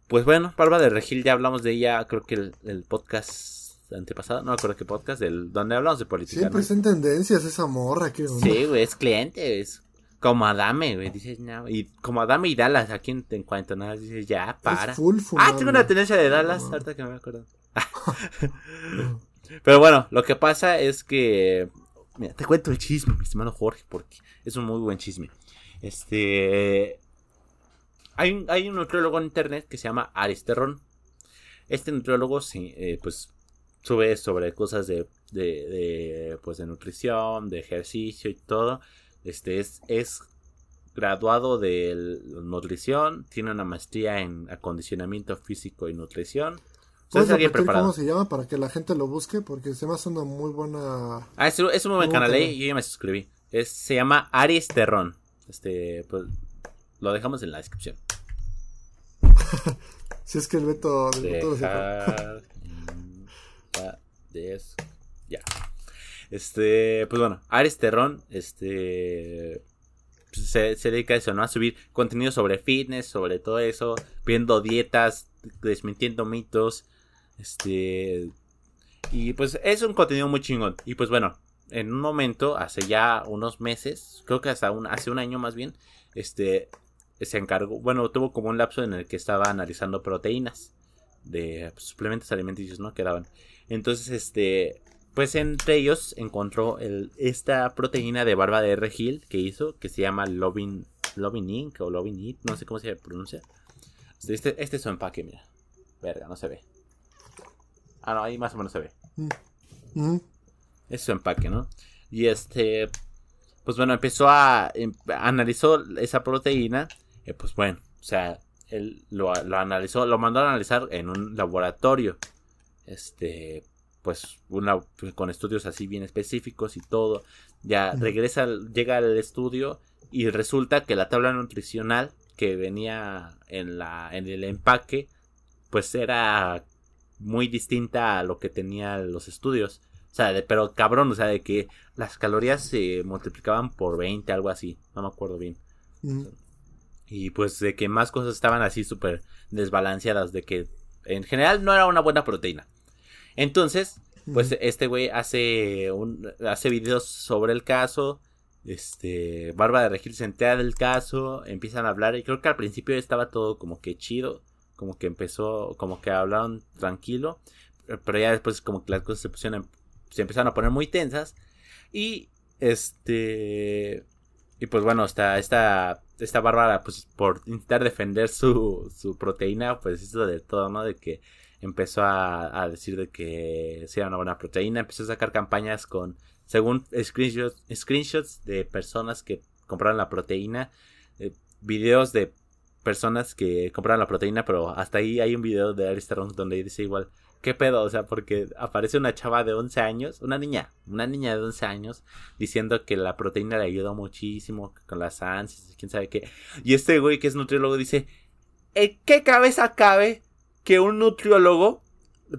Pues bueno, Barba de Regil ya hablamos de ella, creo que el, podcast antepasado, no me acuerdo qué podcast, del, donde hablamos de política. Siempre está en tendencias esa morra, que Sí, güey, es cliente, es como Adame, güey, dices, no, y como Adame y Dallas, aquí en, en cuanto nada, dices, ya, para. ah, tengo una tendencia de Dallas, ahorita que me acuerdo. Pero bueno, lo que pasa es que, mira, te cuento el chisme, mi estimado Jorge, porque es un muy buen chisme. Este, hay un, hay un nutriólogo en internet que se llama Aristerron. Este nutriólogo sí, eh, pues sube sobre cosas de, de, pues de nutrición, de ejercicio y todo. Este es, es graduado de nutrición, tiene una maestría en acondicionamiento físico y nutrición. ¿Cómo se llama para que la gente lo busque? Porque se me hace una muy buena. Ah, es, es un muy buen canal, ¿eh? yo ya me suscribí. Es, se llama Aries Este, pues lo dejamos en la descripción. si es que el Beto. ya. Este, pues bueno, Ares Terrón, este. Pues, se, se, dedica a eso, ¿no? A subir contenido sobre fitness, sobre todo eso, viendo dietas, desmintiendo mitos. Este. Y pues es un contenido muy chingón. Y pues bueno, en un momento, hace ya unos meses, creo que hasta un, hace un año más bien, este, se encargó, bueno, tuvo como un lapso en el que estaba analizando proteínas de suplementos alimenticios, ¿no? Que daban. Entonces, este, pues entre ellos encontró esta proteína de barba de regil que hizo, que se llama Lovin, Lovin Inc. o Lovin Eat, no sé cómo se pronuncia. Este, este, este, es su empaque, mira. Verga, no se ve. Ah, no, ahí más o menos se ve. Mm. Mm. Es su empaque, ¿no? Y este, pues bueno, empezó a, em, analizó esa proteína pues bueno, o sea, él lo, analizó, lo mandó a analizar en un laboratorio. Este, pues, una, pues, con estudios así bien específicos y todo. Ya regresa, llega al estudio y resulta que la tabla nutricional que venía en, la, en el empaque, pues era muy distinta a lo que tenía los estudios. O sea, pero cabrón, o sea, de que las calorías se multiplicaban por 20, algo así. No me acuerdo bien. Y pues de que más cosas estaban así súper desbalanceadas, de que en general no era una buena proteína. Entonces, pues este güey hace, un, hace videos sobre el caso. Este, Barba de Regil se entera del caso, empiezan a hablar y creo que al principio estaba todo como que chido, como que empezó, como que hablaron tranquilo, pero ya después como que las cosas se pusieron, se empezaron a poner muy tensas y este, y pues bueno, está esta esta Bárbara, pues por intentar defender su, su proteína, pues hizo de todo, ¿no? De que empezó a, decir de que sea una buena proteína, empezó a sacar campañas con, según screenshots, screenshots de personas que compraron la proteína, eh, videos de personas que compraron la proteína, pero hasta ahí hay un video de Alistair donde dice igual, ¿Qué pedo? O sea, porque aparece una chava de 11 años, una niña, una niña de 11 años, diciendo que la proteína le ayudó muchísimo con las ansias, quién sabe qué. Y este güey que es nutriólogo dice, ¿en qué cabeza cabe que un nutriólogo,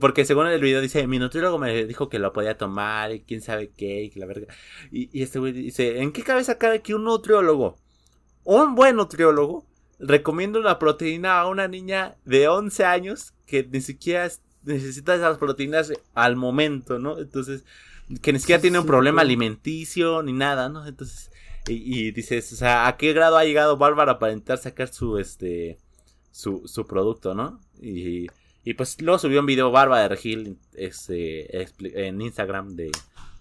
porque según el video dice, mi nutriólogo me dijo que lo podía tomar y quién sabe qué, y que la verga. Y, y este güey dice, ¿en qué cabeza cabe que un nutriólogo, un buen nutriólogo, recomienda una proteína a una niña de 11 años que ni siquiera necesita esas proteínas al momento, ¿no? Entonces, que ni siquiera tiene un problema alimenticio ni nada, ¿no? Entonces, y, dices, o sea, ¿a qué grado ha llegado Bárbara para intentar sacar su, este, su, su producto, ¿no? Y, y pues luego subió un video Bárbara de Regil este, en Instagram de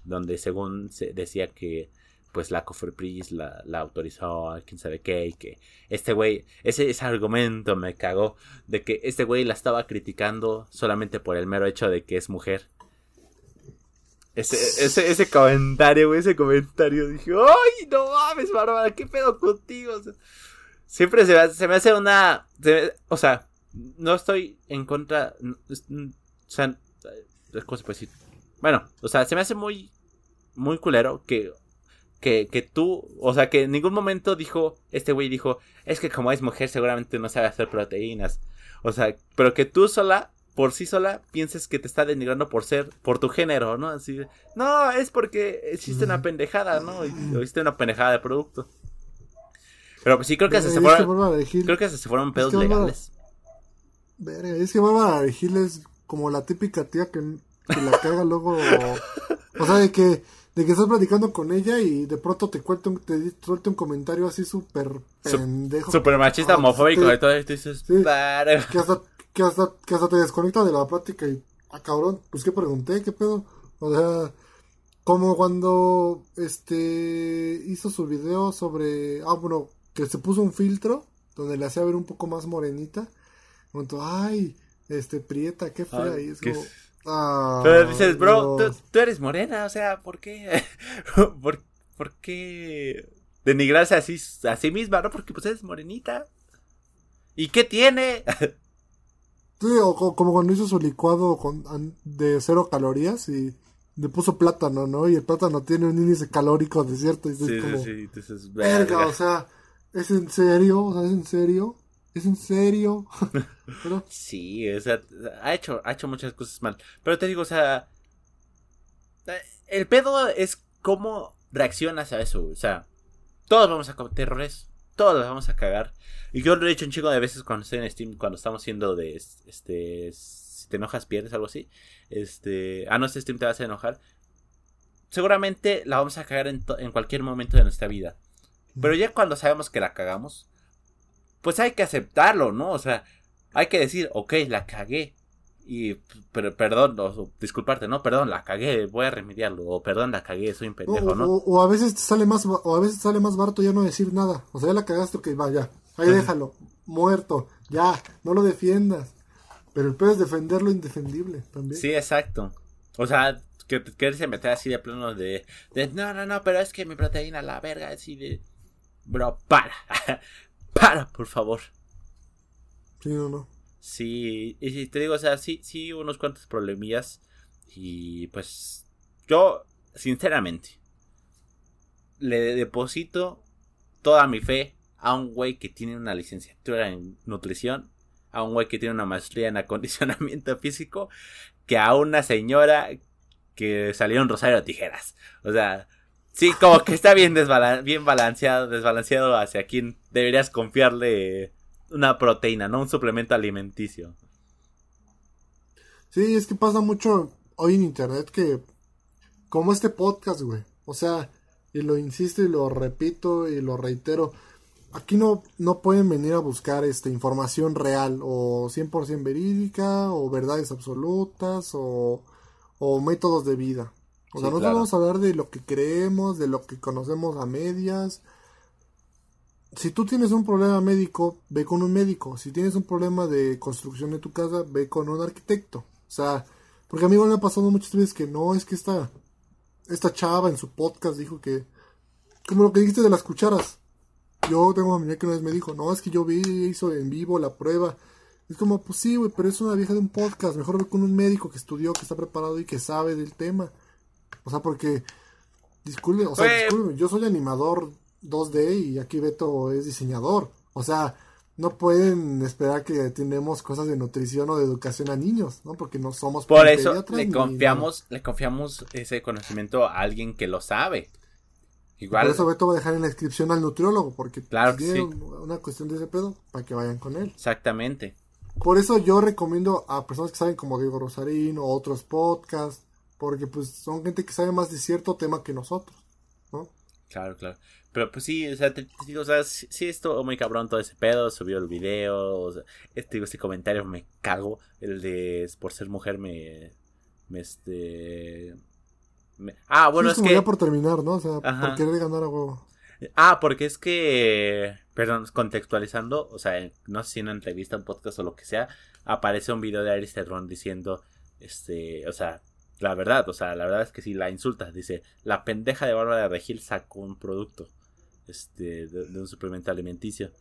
donde según se decía que pues la Cofrepris la, la autorizó quién sabe qué y que este güey, ese, ese argumento me cagó de que este güey la estaba criticando solamente por el mero hecho de que es mujer. Ese, ese, ese comentario, güey, ese comentario, dije, ¡ay, no mames, Bárbara, qué pedo contigo! siempre se me, se me hace una, o sea, no estoy en contra, o sea, ¿cómo se puede decir? Bueno, o sea, se me hace muy, muy culero que que, que tú, o sea, que en ningún momento dijo, este güey dijo, es que como es mujer seguramente no sabe hacer proteínas. O sea, pero que tú sola, por sí sola, pienses que te está denigrando por ser, por tu género, ¿no? Así, no, es porque hiciste una pendejada, ¿no? Hiciste una pendejada de producto. Pero pues sí, creo que se, se fueron, creo que se fueron pedos legales. Verga, es que Bárbara Regil es como la típica tía que, que la caga luego, o sea, de que de que estás platicando con ella y de pronto te cuenta un, te suelta un comentario así súper pendejo. Súper machista, homofóbico de todo esto. Dices, que, hasta, que, hasta, que hasta te desconecta de la plática y, ah, cabrón, pues qué pregunté, qué pedo. O sea, como cuando este hizo su video sobre, ah, bueno, que se puso un filtro donde le hacía ver un poco más morenita. Comentó, ay, este, prieta, qué fea. y es como, Pero dices, bro, tú, eres morena, o sea, ¿por qué? ¿Por, ¿Por, qué denigrarse así a sí misma, no? Porque pues eres morenita. ¿Y qué tiene? sí, o como cuando hizo su licuado con, de cero calorías y le puso plátano, ¿no? Y el plátano tiene un índice calórico de cierto. Y sí, como, sí, entonces, verga, o sea, ¿es en serio? O sea, ¿es en serio? ¿Es en serio? Sí, o sea, ha hecho, ha hecho muchas cosas mal. Pero te digo, o sea, el pedo es cómo reaccionas a eso. O sea, todos vamos a cometer errores, todos vamos a cagar. Y yo lo he hecho un chico de veces cuando estoy en Steam, cuando estamos haciendo de, este, si te enojas pierdes, algo así. Este, ah, no, este Steam te vas a enojar. Seguramente la vamos a cagar en, en cualquier momento de nuestra vida. Pero ya cuando sabemos que la cagamos, pues hay que aceptarlo, ¿no? O sea, hay que decir, ok, la cagué. Y, pero, perdón, disculparte, ¿no? Perdón, la cagué, voy a remediarlo. O perdón, la cagué, soy un pendejo, ¿no? O, a veces sale más, o a veces sale más barato ya no decir nada. O sea, ya la cagaste, ok, vaya. Ahí déjalo, muerto, ya, no lo defiendas. Pero el peor es defender lo indefendible también. Sí, exacto. O sea, que quieres meter así de plano de, de, no, no, no, pero es que mi proteína, la verga, así de. Bro, para. para, por favor. Sí o no. Sí, y te digo, o sea, sí, sí, unos cuantos problemillas. Y pues, yo, sinceramente, le deposito toda mi fe a un güey que tiene una licenciatura en nutrición, a un güey que tiene una maestría en acondicionamiento físico, que a una señora que salió en Rosario de Tijeras. O sea, Sí, como que está bien, bien balanceado, desbalanceado hacia quien deberías confiarle una proteína, no un suplemento alimenticio. Sí, es que pasa mucho hoy en internet que, como este podcast, güey, o sea, y lo insisto y lo repito y lo reitero, aquí no, no pueden venir a buscar esta información real o 100% verídica o verdades absolutas o, o métodos de vida. O sea, nosotros vamos a hablar de lo que creemos, de lo que conocemos a medias. Si tú tienes un problema médico, ve con un médico. Si tienes un problema de construcción de tu casa, ve con un arquitecto. O sea, porque a mí me ha pasado muchas veces que no, es que esta, esta chava en su podcast dijo que, como lo que dijiste de las cucharas. Yo tengo una amiga que una vez me dijo, no, es que yo vi, hizo en vivo la prueba. Es como, pues sí, güey, pero es una vieja de un podcast. Mejor ve con un médico que estudió, que está preparado y que sabe del tema. O sea, porque, disculpe, o sea, disculpe, yo soy animador 2D y aquí Beto es diseñador. O sea, no pueden esperar que tenemos cosas de nutrición o de educación a niños, ¿no? Porque no somos Por eso le confiamos, le confiamos ese conocimiento a alguien que lo sabe. Igual. Por eso Beto va a dejar en la descripción al nutriólogo, porque claro tiene una cuestión de ese pedo para que vayan con él. Exactamente. Por eso yo recomiendo a personas que saben como Diego Rosarín o otros podcasts porque pues son gente que sabe más de cierto tema que nosotros, ¿no? Claro, claro. Pero pues sí, o sea, te, digo, o sea, sí, estuvo muy cabrón todo ese pedo, subió el video, este, este comentario me cago, el de por ser mujer me, me este, Ah, bueno, es, que... ya por terminar, ¿no? O sea, por querer ganar a huevo. Ah, porque es que, perdón, contextualizando, o sea, no sé si en una entrevista, un podcast o lo que sea, aparece un video de Aris diciendo, este, o sea, la verdad, o sea, la verdad es que si la insultas, dice, la pendeja de Bárbara de Regil sacó un producto, este, de, un suplemento alimenticio,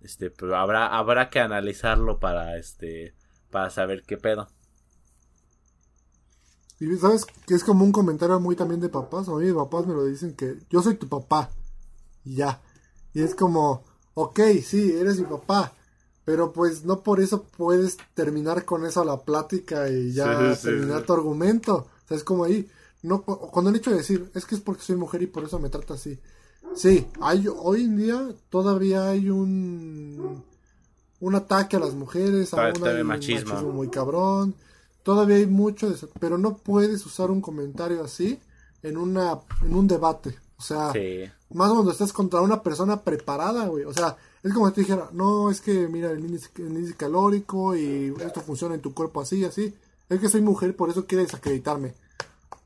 este, pero habrá, habrá que analizarlo para, este, para saber qué pedo. Y sabes que es como un comentario muy también de papás, a mí mis papás me lo dicen que yo soy tu papá, y ya, y es como, ok, sí, eres mi papá, pero pues no por eso puedes terminar con eso la plática y ya terminar tu argumento. O sea, es como ahí. No, cuando el hecho de decir, es que es porque soy mujer y por eso me trata así. Sí, hay, hoy en día todavía hay un, un ataque a las mujeres, a un machismo. muy cabrón. Todavía hay mucho de eso, pero no puedes usar un comentario así en, una, en un debate. O sea, más cuando estás contra una persona preparada, güey. O sea, es como si te dijera, no, es que mira el índice, calórico y esto funciona en tu cuerpo así, así. Es que soy mujer, por eso quieres desacreditarme.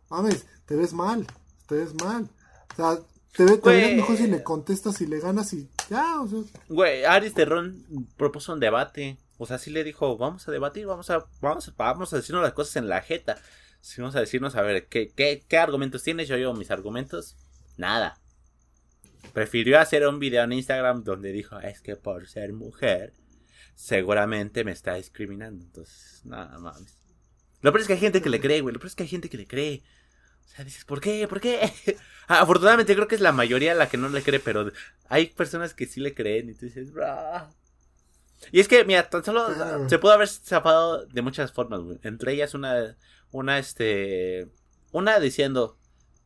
Mames, te ves mal, te ves mal. O sea, te, ves mejor si le contestas y le ganas y ya, o sea. Güey, Aris Terrón propuso un debate. O sea, sí le dijo, vamos a debatir, vamos a, vamos vamos a decirnos las cosas en la jeta. Si vamos a decirnos, a ver, ¿qué, qué, qué argumentos tienes? Yo llevo mis argumentos. Nada. Prefirió hacer un video en Instagram donde dijo, es que por ser mujer, seguramente me está discriminando. Entonces, nada mames. Lo peor es que hay gente que le cree, güey. Lo peor es que hay gente que le cree. O sea, dices, ¿por qué? ¿Por qué? Afortunadamente creo que es la mayoría la que no le cree, pero hay personas que sí le creen y tú dices. Y es que, mira, tan solo se pudo haber zapado de muchas formas, güey. Entre ellas una, una, este, una diciendo,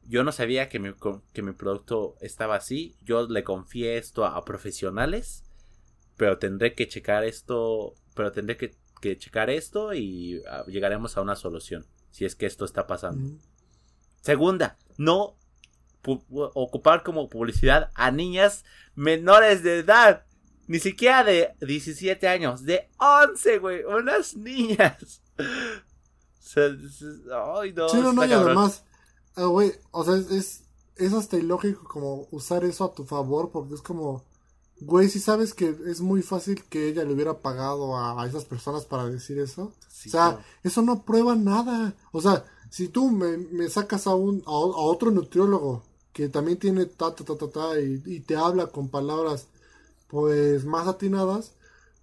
yo no sabía que mi, que mi producto estaba así. Yo le confié esto a, profesionales. Pero tendré que checar esto. Pero tendré que, checar esto y ah, llegaremos a una solución. Si es que esto está pasando. Segunda, no ocupar como publicidad a niñas menores de edad. Ni siquiera de 17 años, de 11, güey. Unas niñas. ay, no, sí, no, no, y además, Ah, güey, o sea, es, es hasta ilógico como usar eso a tu favor, porque es como, güey, si sabes que es muy fácil que ella le hubiera pagado a, esas personas para decir eso. o sea, eso no prueba nada. O sea, si tú me, sacas a un a, otro nutriólogo que también tiene ta ta ta ta, ta y, y, te habla con palabras pues más atinadas,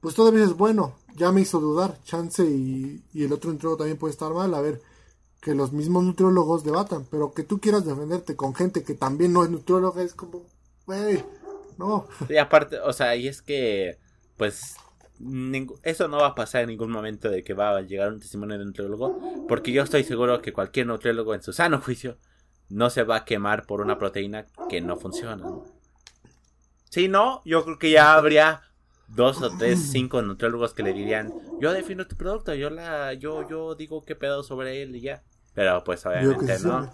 pues todavía es bueno, ya me hizo dudar, chance y, y el otro nutriólogo también puede estar mal, a ver, que los mismos nutriólogos debatan, pero que tú quieras defenderte con gente que también no es nutrióloga es como, güey, no. Y aparte, o sea, y es que, pues, eso no va a pasar en ningún momento de que va a llegar un testimonio de nutriólogo, porque yo estoy seguro que cualquier nutriólogo en su sano juicio no se va a quemar por una proteína que no funciona. Si no, yo creo que ya habría dos o tres, cinco nutriólogos que le dirían, yo defino tu producto, yo la, yo, yo digo qué pedo sobre él y ya. Pero pues obviamente no.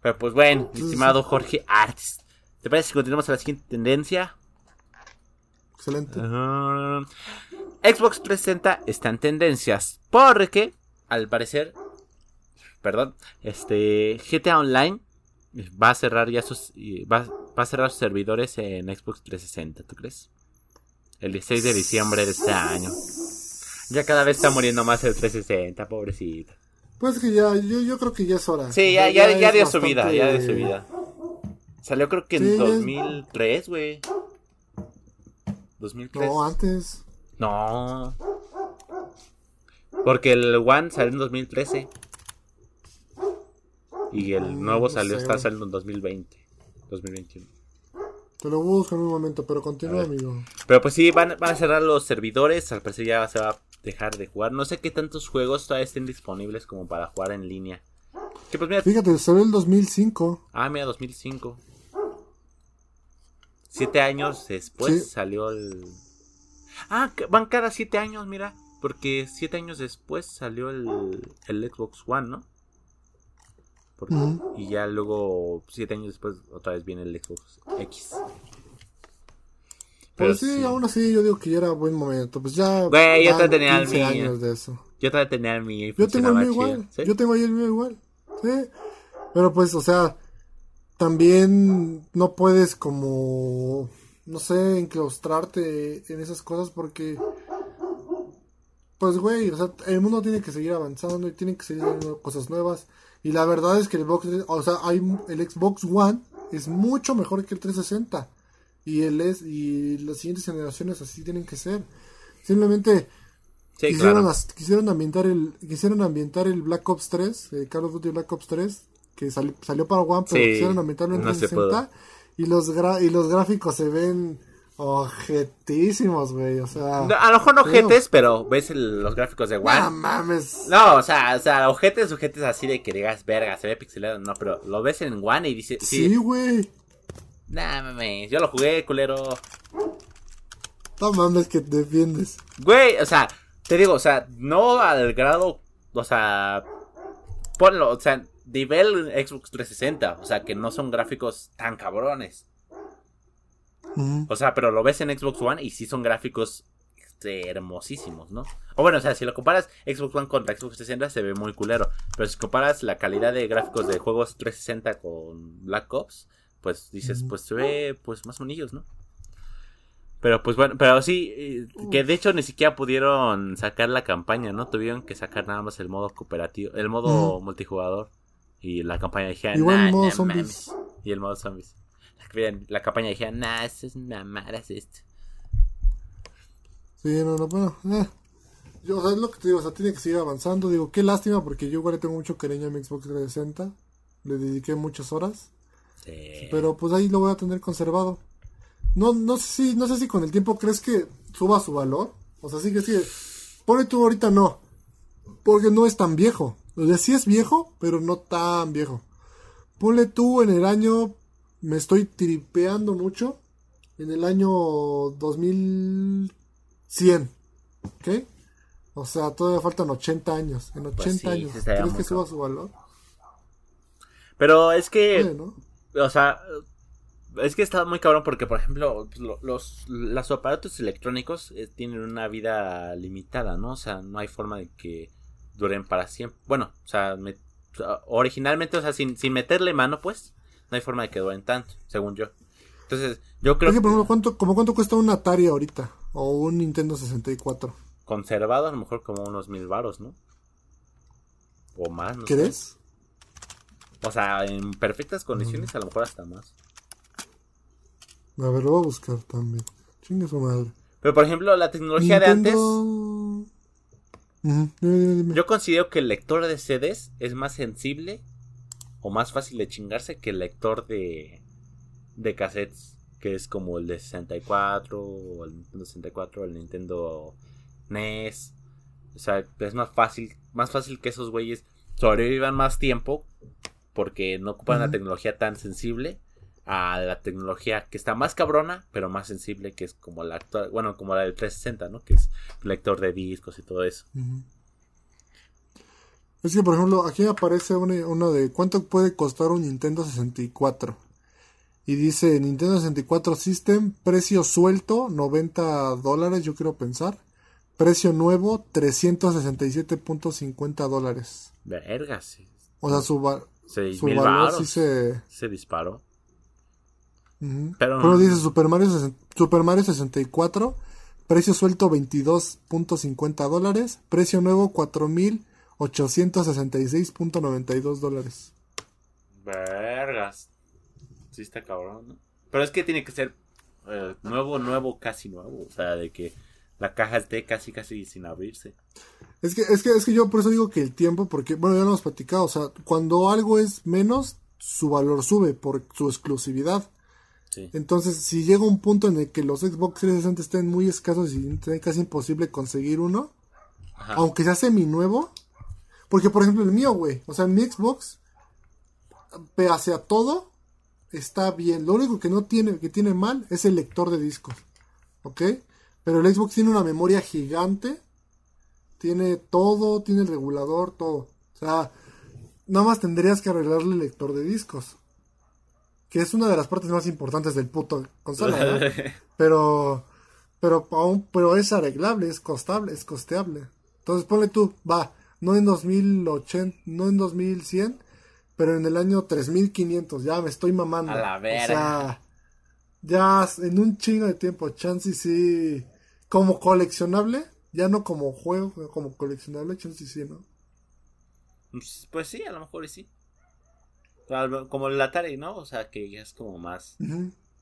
Pero pues bueno, estimado Jorge Arts. ¿Te parece si continuamos a la siguiente tendencia? Excelente. Xbox 360 está en tendencias porque, al parecer, perdón, este GTA Online va a cerrar ya sus va, va a cerrar sus servidores en Xbox 360, ¿tú crees? El 16 de diciembre de este año. Ya cada vez está muriendo más el 360, pobrecito. Pues que ya, yo, yo creo que ya es hora. Sí, ya, ya, ya, dio su vida, ya dio su vida. Salió creo que en 2003, güey. 2003. No, antes. No. Porque el One salió en 2013. Y el mm, nuevo salió, está saliendo en 2020. 2021. Te lo busco en un momento, pero continúa, amigo. Pero pues sí, van, van a cerrar los servidores. Al parecer ya se va a dejar de jugar. No sé qué tantos juegos todavía estén disponibles como para jugar en línea. Pues, Fíjate, salió el 2005. Ah, mira, 2005. Siete años después salió el... Ah, van cada siete años, mira. Porque siete años después salió el, el Xbox One, ¿no? Y ya luego, siete años después, otra vez viene el Xbox X. Pues sí, aún así yo digo que ya era buen momento. Pues ya. Güey, yo te tenía el mío. años de eso. Yo te tenía el mío. Yo tengo el mío igual. Yo tengo ahí el mío igual. Sí, pero pues, o sea, también no puedes como, no sé, enclaustrarte en esas cosas porque, pues, güey, o sea, el mundo tiene que seguir avanzando y tiene que seguir haciendo cosas nuevas. Y la verdad es que el, box, o sea, hay, el Xbox One es mucho mejor que el 360. Y, el es, y las siguientes generaciones así tienen que ser. Simplemente quisieron, quisieron, ambientar el quisieron ambientar el Black Ops 3, eh, Call of Duty Black Ops 3, que salió para One, pero quisieron ambientarlo en 360 y los y los gráficos se ven ojetísimos, güey, o sea, a lo mejor no ojetes, pero ves los gráficos de One. No mames. No, o sea, o sea, ojetes, ojetes así de que digas, verga, se ve pixelado, no, pero lo ves en One y dices, sí, güey. Nah, mames, yo lo jugué, culero. No mames que te defiendes. Güey, o sea, te digo, o sea, no al grado, o sea, ponlo, o sea, nivel Xbox 360, o sea, que no son gráficos tan cabrones. O sea, pero lo ves en Xbox One y sí son gráficos este, hermosísimos, ¿no? O bueno, o sea, si lo comparas Xbox One contra Xbox 360 se ve muy culero, pero si comparas la calidad de gráficos de juegos 360 con Black Ops, pues dices, pues se ve pues más monillos, ¿no? Pero pues bueno, pero sí, eh, que de hecho ni siquiera pudieron sacar la campaña, ¿no? Tuvieron que sacar nada más el modo cooperativo, el modo multijugador. Y la campaña dijeron, Igual el modo zombies. Y el modo zombies. La, la campaña dijeron, nah, eso es mamadas esto. Sí, no, no, bueno, eh. Yo, o sea, es lo que te digo, o sea, tiene que seguir avanzando. Digo, qué lástima porque yo igual tengo mucho cariño a mi Xbox 360. Le dediqué muchas horas. Sí. Pero pues ahí lo voy a tener conservado. No, no sé si, no sé si con el tiempo crees que suba su valor. O sea, sí que sí. Pone tú ahorita no. Porque no es tan viejo. O sea, sí es viejo, pero no tan viejo. Ponle tú en el año. Me estoy tripeando mucho. En el año 2100. ¿Ok? O sea, todavía faltan 80 años. En 80 pues años. ¿Crees que suba su valor? Pero es que. O sea, es que está muy cabrón porque, por ejemplo, pues, los, los aparatos electrónicos eh, tienen una vida limitada, ¿no? O sea, no hay forma de que duren para siempre. Bueno, o sea, originalmente, o sea, sin, sin meterle mano, pues, no hay forma de que duren tanto, según yo. Entonces, yo creo que... por ejemplo, ¿cuánto, como cuánto cuesta un Atari ahorita? O un Nintendo 64. Conservado, a lo mejor como unos mil varos, ¿no? O más, no ¿Crees? O sea, en perfectas condiciones, a lo mejor hasta más. A ver, lo voy a buscar también. Chingue su madre. Pero por ejemplo, la tecnología de antes. Yo considero que el lector de CDs es más sensible o más fácil de chingarse que el lector de, de cassettes, que es como el de 64 o el Nintendo 64 o el Nintendo NES. O sea, es más fácil, más fácil que esos güeyes sobrevivan más tiempo porque no ocupan la tecnología tan sensible a la tecnología que está más cabrona, pero más sensible, que es como la actual, bueno, como la del 360, ¿no? Que es lector de discos y todo eso. Es que, por ejemplo, aquí aparece uno, de cuánto puede costar un Nintendo 64. Y dice Nintendo 64 System, precio suelto, 90 dólares, yo quiero pensar. Precio nuevo, 367.50 dólares. Vergas. O sea, su, su valor sí se... Se disparó. Pero dice Super Mario, Super Mario 64, precio suelto 22.50 dólares, precio nuevo 4.866.92 dólares. Vergas. Sí está cabrón, ¿no? Pero es que tiene que ser eh, nuevo, nuevo, casi nuevo. O sea, de que la caja esté casi, casi sin abrirse. Es que, es que, es que yo por eso digo que el tiempo, porque, bueno, ya lo hemos platicado, o sea, cuando algo es menos, su valor sube por su exclusividad. Entonces, si llega un punto en el que los Xbox 360 estén muy escasos y es casi imposible conseguir uno, aunque se hace mi nuevo, porque por ejemplo el mío, güey, o sea, mi Xbox, pese a todo, está bien. Lo único que no tiene, que tiene mal es el lector de discos, ¿ok? Pero el Xbox tiene una memoria gigante, tiene todo, tiene el regulador, todo. O sea, nada más tendrías que arreglarle el lector de discos que es una de las partes más importantes del puto consola, pero, pero aún, pero es arreglable, es costable, es costeable. Entonces ponle tú, va, no en 2080, no en 2100, pero en el año 3500, ya me estoy mamando. A la verga. O sea, ya en un chingo de tiempo, chance sí, como coleccionable, ya no como juego, como coleccionable, chance sí, ¿no? Pues, pues sí, a lo mejor sí. Como el Atari, ¿no? O sea, que ya es como más,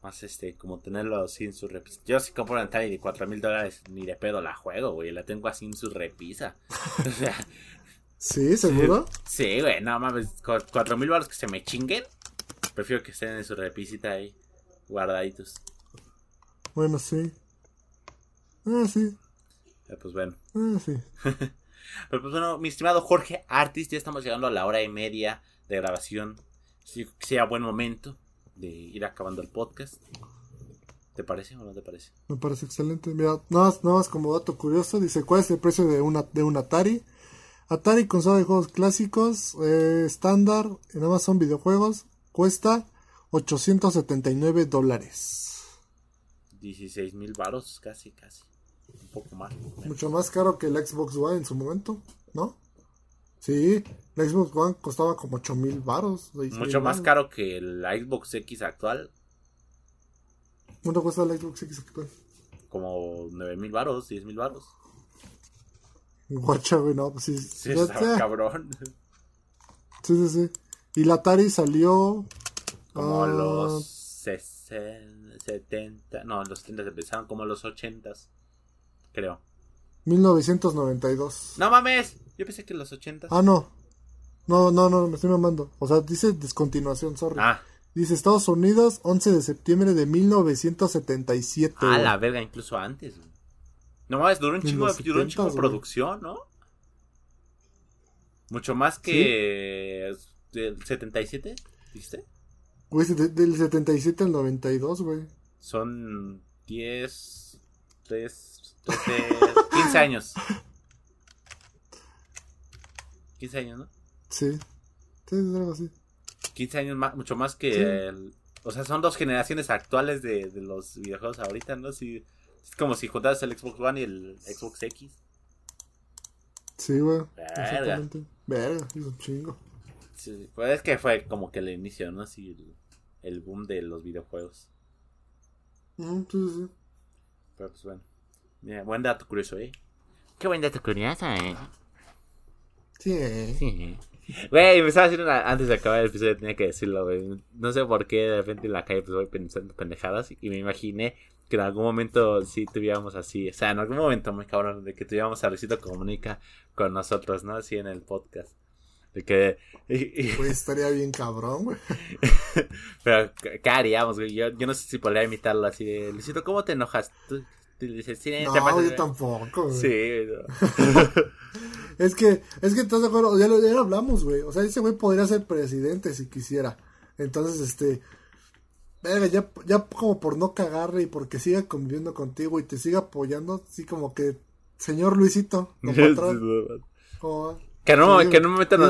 más este, como tenerlo así en su repisa. Yo si compro un Atari de 4 mil dólares, ni de pedo la juego, güey, la tengo así en su repisa. o sea, ¿Sí? ¿Seguro? Sí, güey, no mames, cuatro mil baros que se me chinguen. Prefiero que estén en su repisita ahí, guardaditos. Bueno, sí. Ah, sí. pues bueno. Ah, sí. Pero pues bueno, mi estimado Jorge Artis, ya estamos llegando a la hora y media de grabación. Si sea buen momento de ir acabando el podcast. ¿Te parece o no te parece? Me parece excelente. Mira, nada más, nada más como dato curioso, dice, ¿cuál es el precio de una, de un Atari? Atari consola de juegos clásicos eh, estándar en Amazon videojuegos cuesta 879 dólares. 16 mil baros, casi, casi. Un poco más. Mucho más caro que el Xbox One en su momento, ¿no? Sí, el Xbox One costaba como 8 mil baros. Mucho más caro que el Xbox X actual. ¿Cuánto cuesta el Xbox X actual? Como 9 mil baros, 10 mil baros. Guacha, güey, no, pues sí. Sí, está cabrón. Sí, sí, sí. Y la Atari salió. Como a los 60, 70. No, los 70 empezaron como a los 80, creo. 1992. No mames, yo pensé que los 80. Ah, no. No, no, no, me estoy mamando. O sea, dice descontinuación, sorry. Ah. Dice Estados Unidos, 11 de septiembre de 1977. Ah, la verga, incluso antes. Güey. No más, duró un chingo, duró un chingo de producción, ¿no? Mucho más que del 77, ¿viste? Güey, del 77 al 92, güey. Son 10, 3, 15 años. 15 años, ¿no? Sí. Sí, es algo así. 15 años más, mucho más que... El, o sea, son dos generaciones actuales de, de los videojuegos ahorita, ¿no? Sí. Es como si juntaras el Xbox One y el Xbox X. Sí, güey. Exactamente. Verga, es un chingo. Sí, pues es que fue como que el inicio, ¿no? Así el, boom de los videojuegos. Mm, sí, sí. Pero pues bueno. Mira, buen dato curioso, ¿eh? Qué buen dato curioso, ¿eh? Sí, ¿eh? Sí. Güey, me estaba haciendo una, antes de acabar el episodio tenía que decirlo, güey. No sé por qué de repente en la calle pues voy pensando pendejadas y me imaginé que en algún momento sí tuviéramos así, o sea, en algún momento muy cabrón, de que tuviéramos a Luisito Comunica con nosotros, ¿no? Así en el podcast. De que... Pues estaría bien cabrón, güey. Pero, ¿qué haríamos, güey? Yo, yo no sé si podría imitarlo así de, Luisito, ¿cómo te enojas? Tú, dices, sí, no, yo tampoco, güey. Sí, es que, es que, ¿estás de acuerdo? Ya lo, ya lo hablamos, güey. O sea, ese güey podría ser presidente si quisiera. Entonces, este ya, ya como por no cagarle y porque siga conviviendo contigo y te siga apoyando, así como que, señor Luisito, Que no, que en un momento no,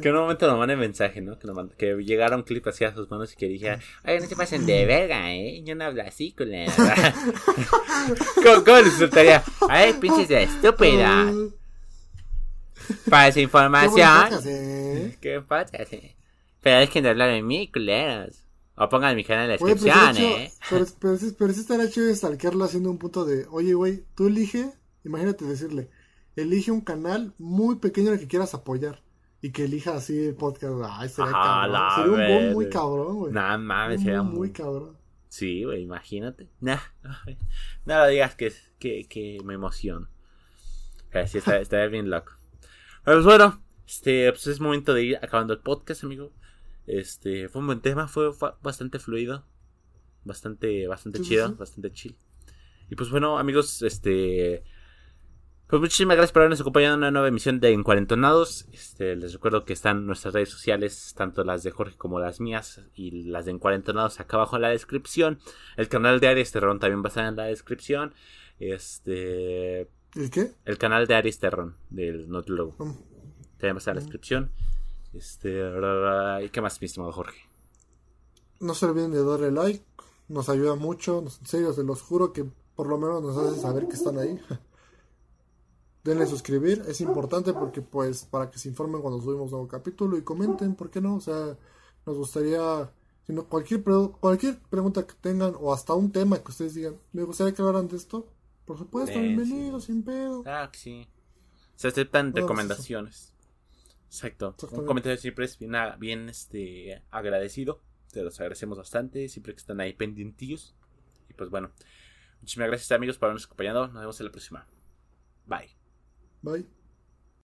que en un momento nos mande mensaje, ¿no? Que, nos que llegara un clip así a sus manos y que dijera, ay, no se pasen de verga, ¿eh? Yo no hablo así con la... ¿Cómo, ¿Cómo les pinches de estúpida. Para esa información. ¿Qué pasa? Pero es que no hablar de mí, culeros. O pongan mi canal en la descripción, eh. Pero, pero, pero, sí estaría chido stalkearlo haciendo un punto de, oye, güey, tú elige, imagínate decirle, elige un canal muy pequeño en el que quieras apoyar. Y que elija así el podcast. Ay, sería cabrón. Sería un boom muy cabrón, güey. Nah, mames, sería muy, muy cabrón. Sí, güey, imagínate. Nah, no lo digas que, que, que me emociono. Sí, estaría bien loco. Pues bueno, este, pues es momento de ir acabando el podcast, amigo. Este, fue un buen tema, fue, bastante fluido, bastante, bastante chido, bastante chill. Y pues bueno, amigos, este, pues muchísimas gracias por habernos acompañado en una nueva emisión de Encuarentonados. Este, les recuerdo que están nuestras redes sociales, tanto las de Jorge como las mías, y las de Encuarentonados acá abajo en la descripción. El canal de Aries Terrón también va a estar en la descripción. Este. ¿El qué? El canal de Aries Terrón, del Notlogo. Mm. También va a estar en la mm. descripción. Este, ¿y qué más, mi estimado Jorge? No se olviden de darle like, nos ayuda mucho, en serio, se los juro que por lo menos nos hace saber que están ahí. denle suscribir, es importante porque pues para que se informen cuando subimos nuevo capítulo y comenten, ¿por qué no? O sea, nos gustaría, si cualquier, cualquier pregunta que tengan o hasta un tema que ustedes digan, me gustaría que hablaran de esto, por supuesto, bienvenidos, sin pedo. Ah, sí. Se aceptan pues, recomendaciones. Exacto. Un comentario siempre es bien, bien este, agradecido. Te los agradecemos bastante. Siempre que están ahí pendientillos. Y pues bueno. Muchísimas gracias amigos por habernos acompañado. Nos vemos en la próxima. Bye. Bye.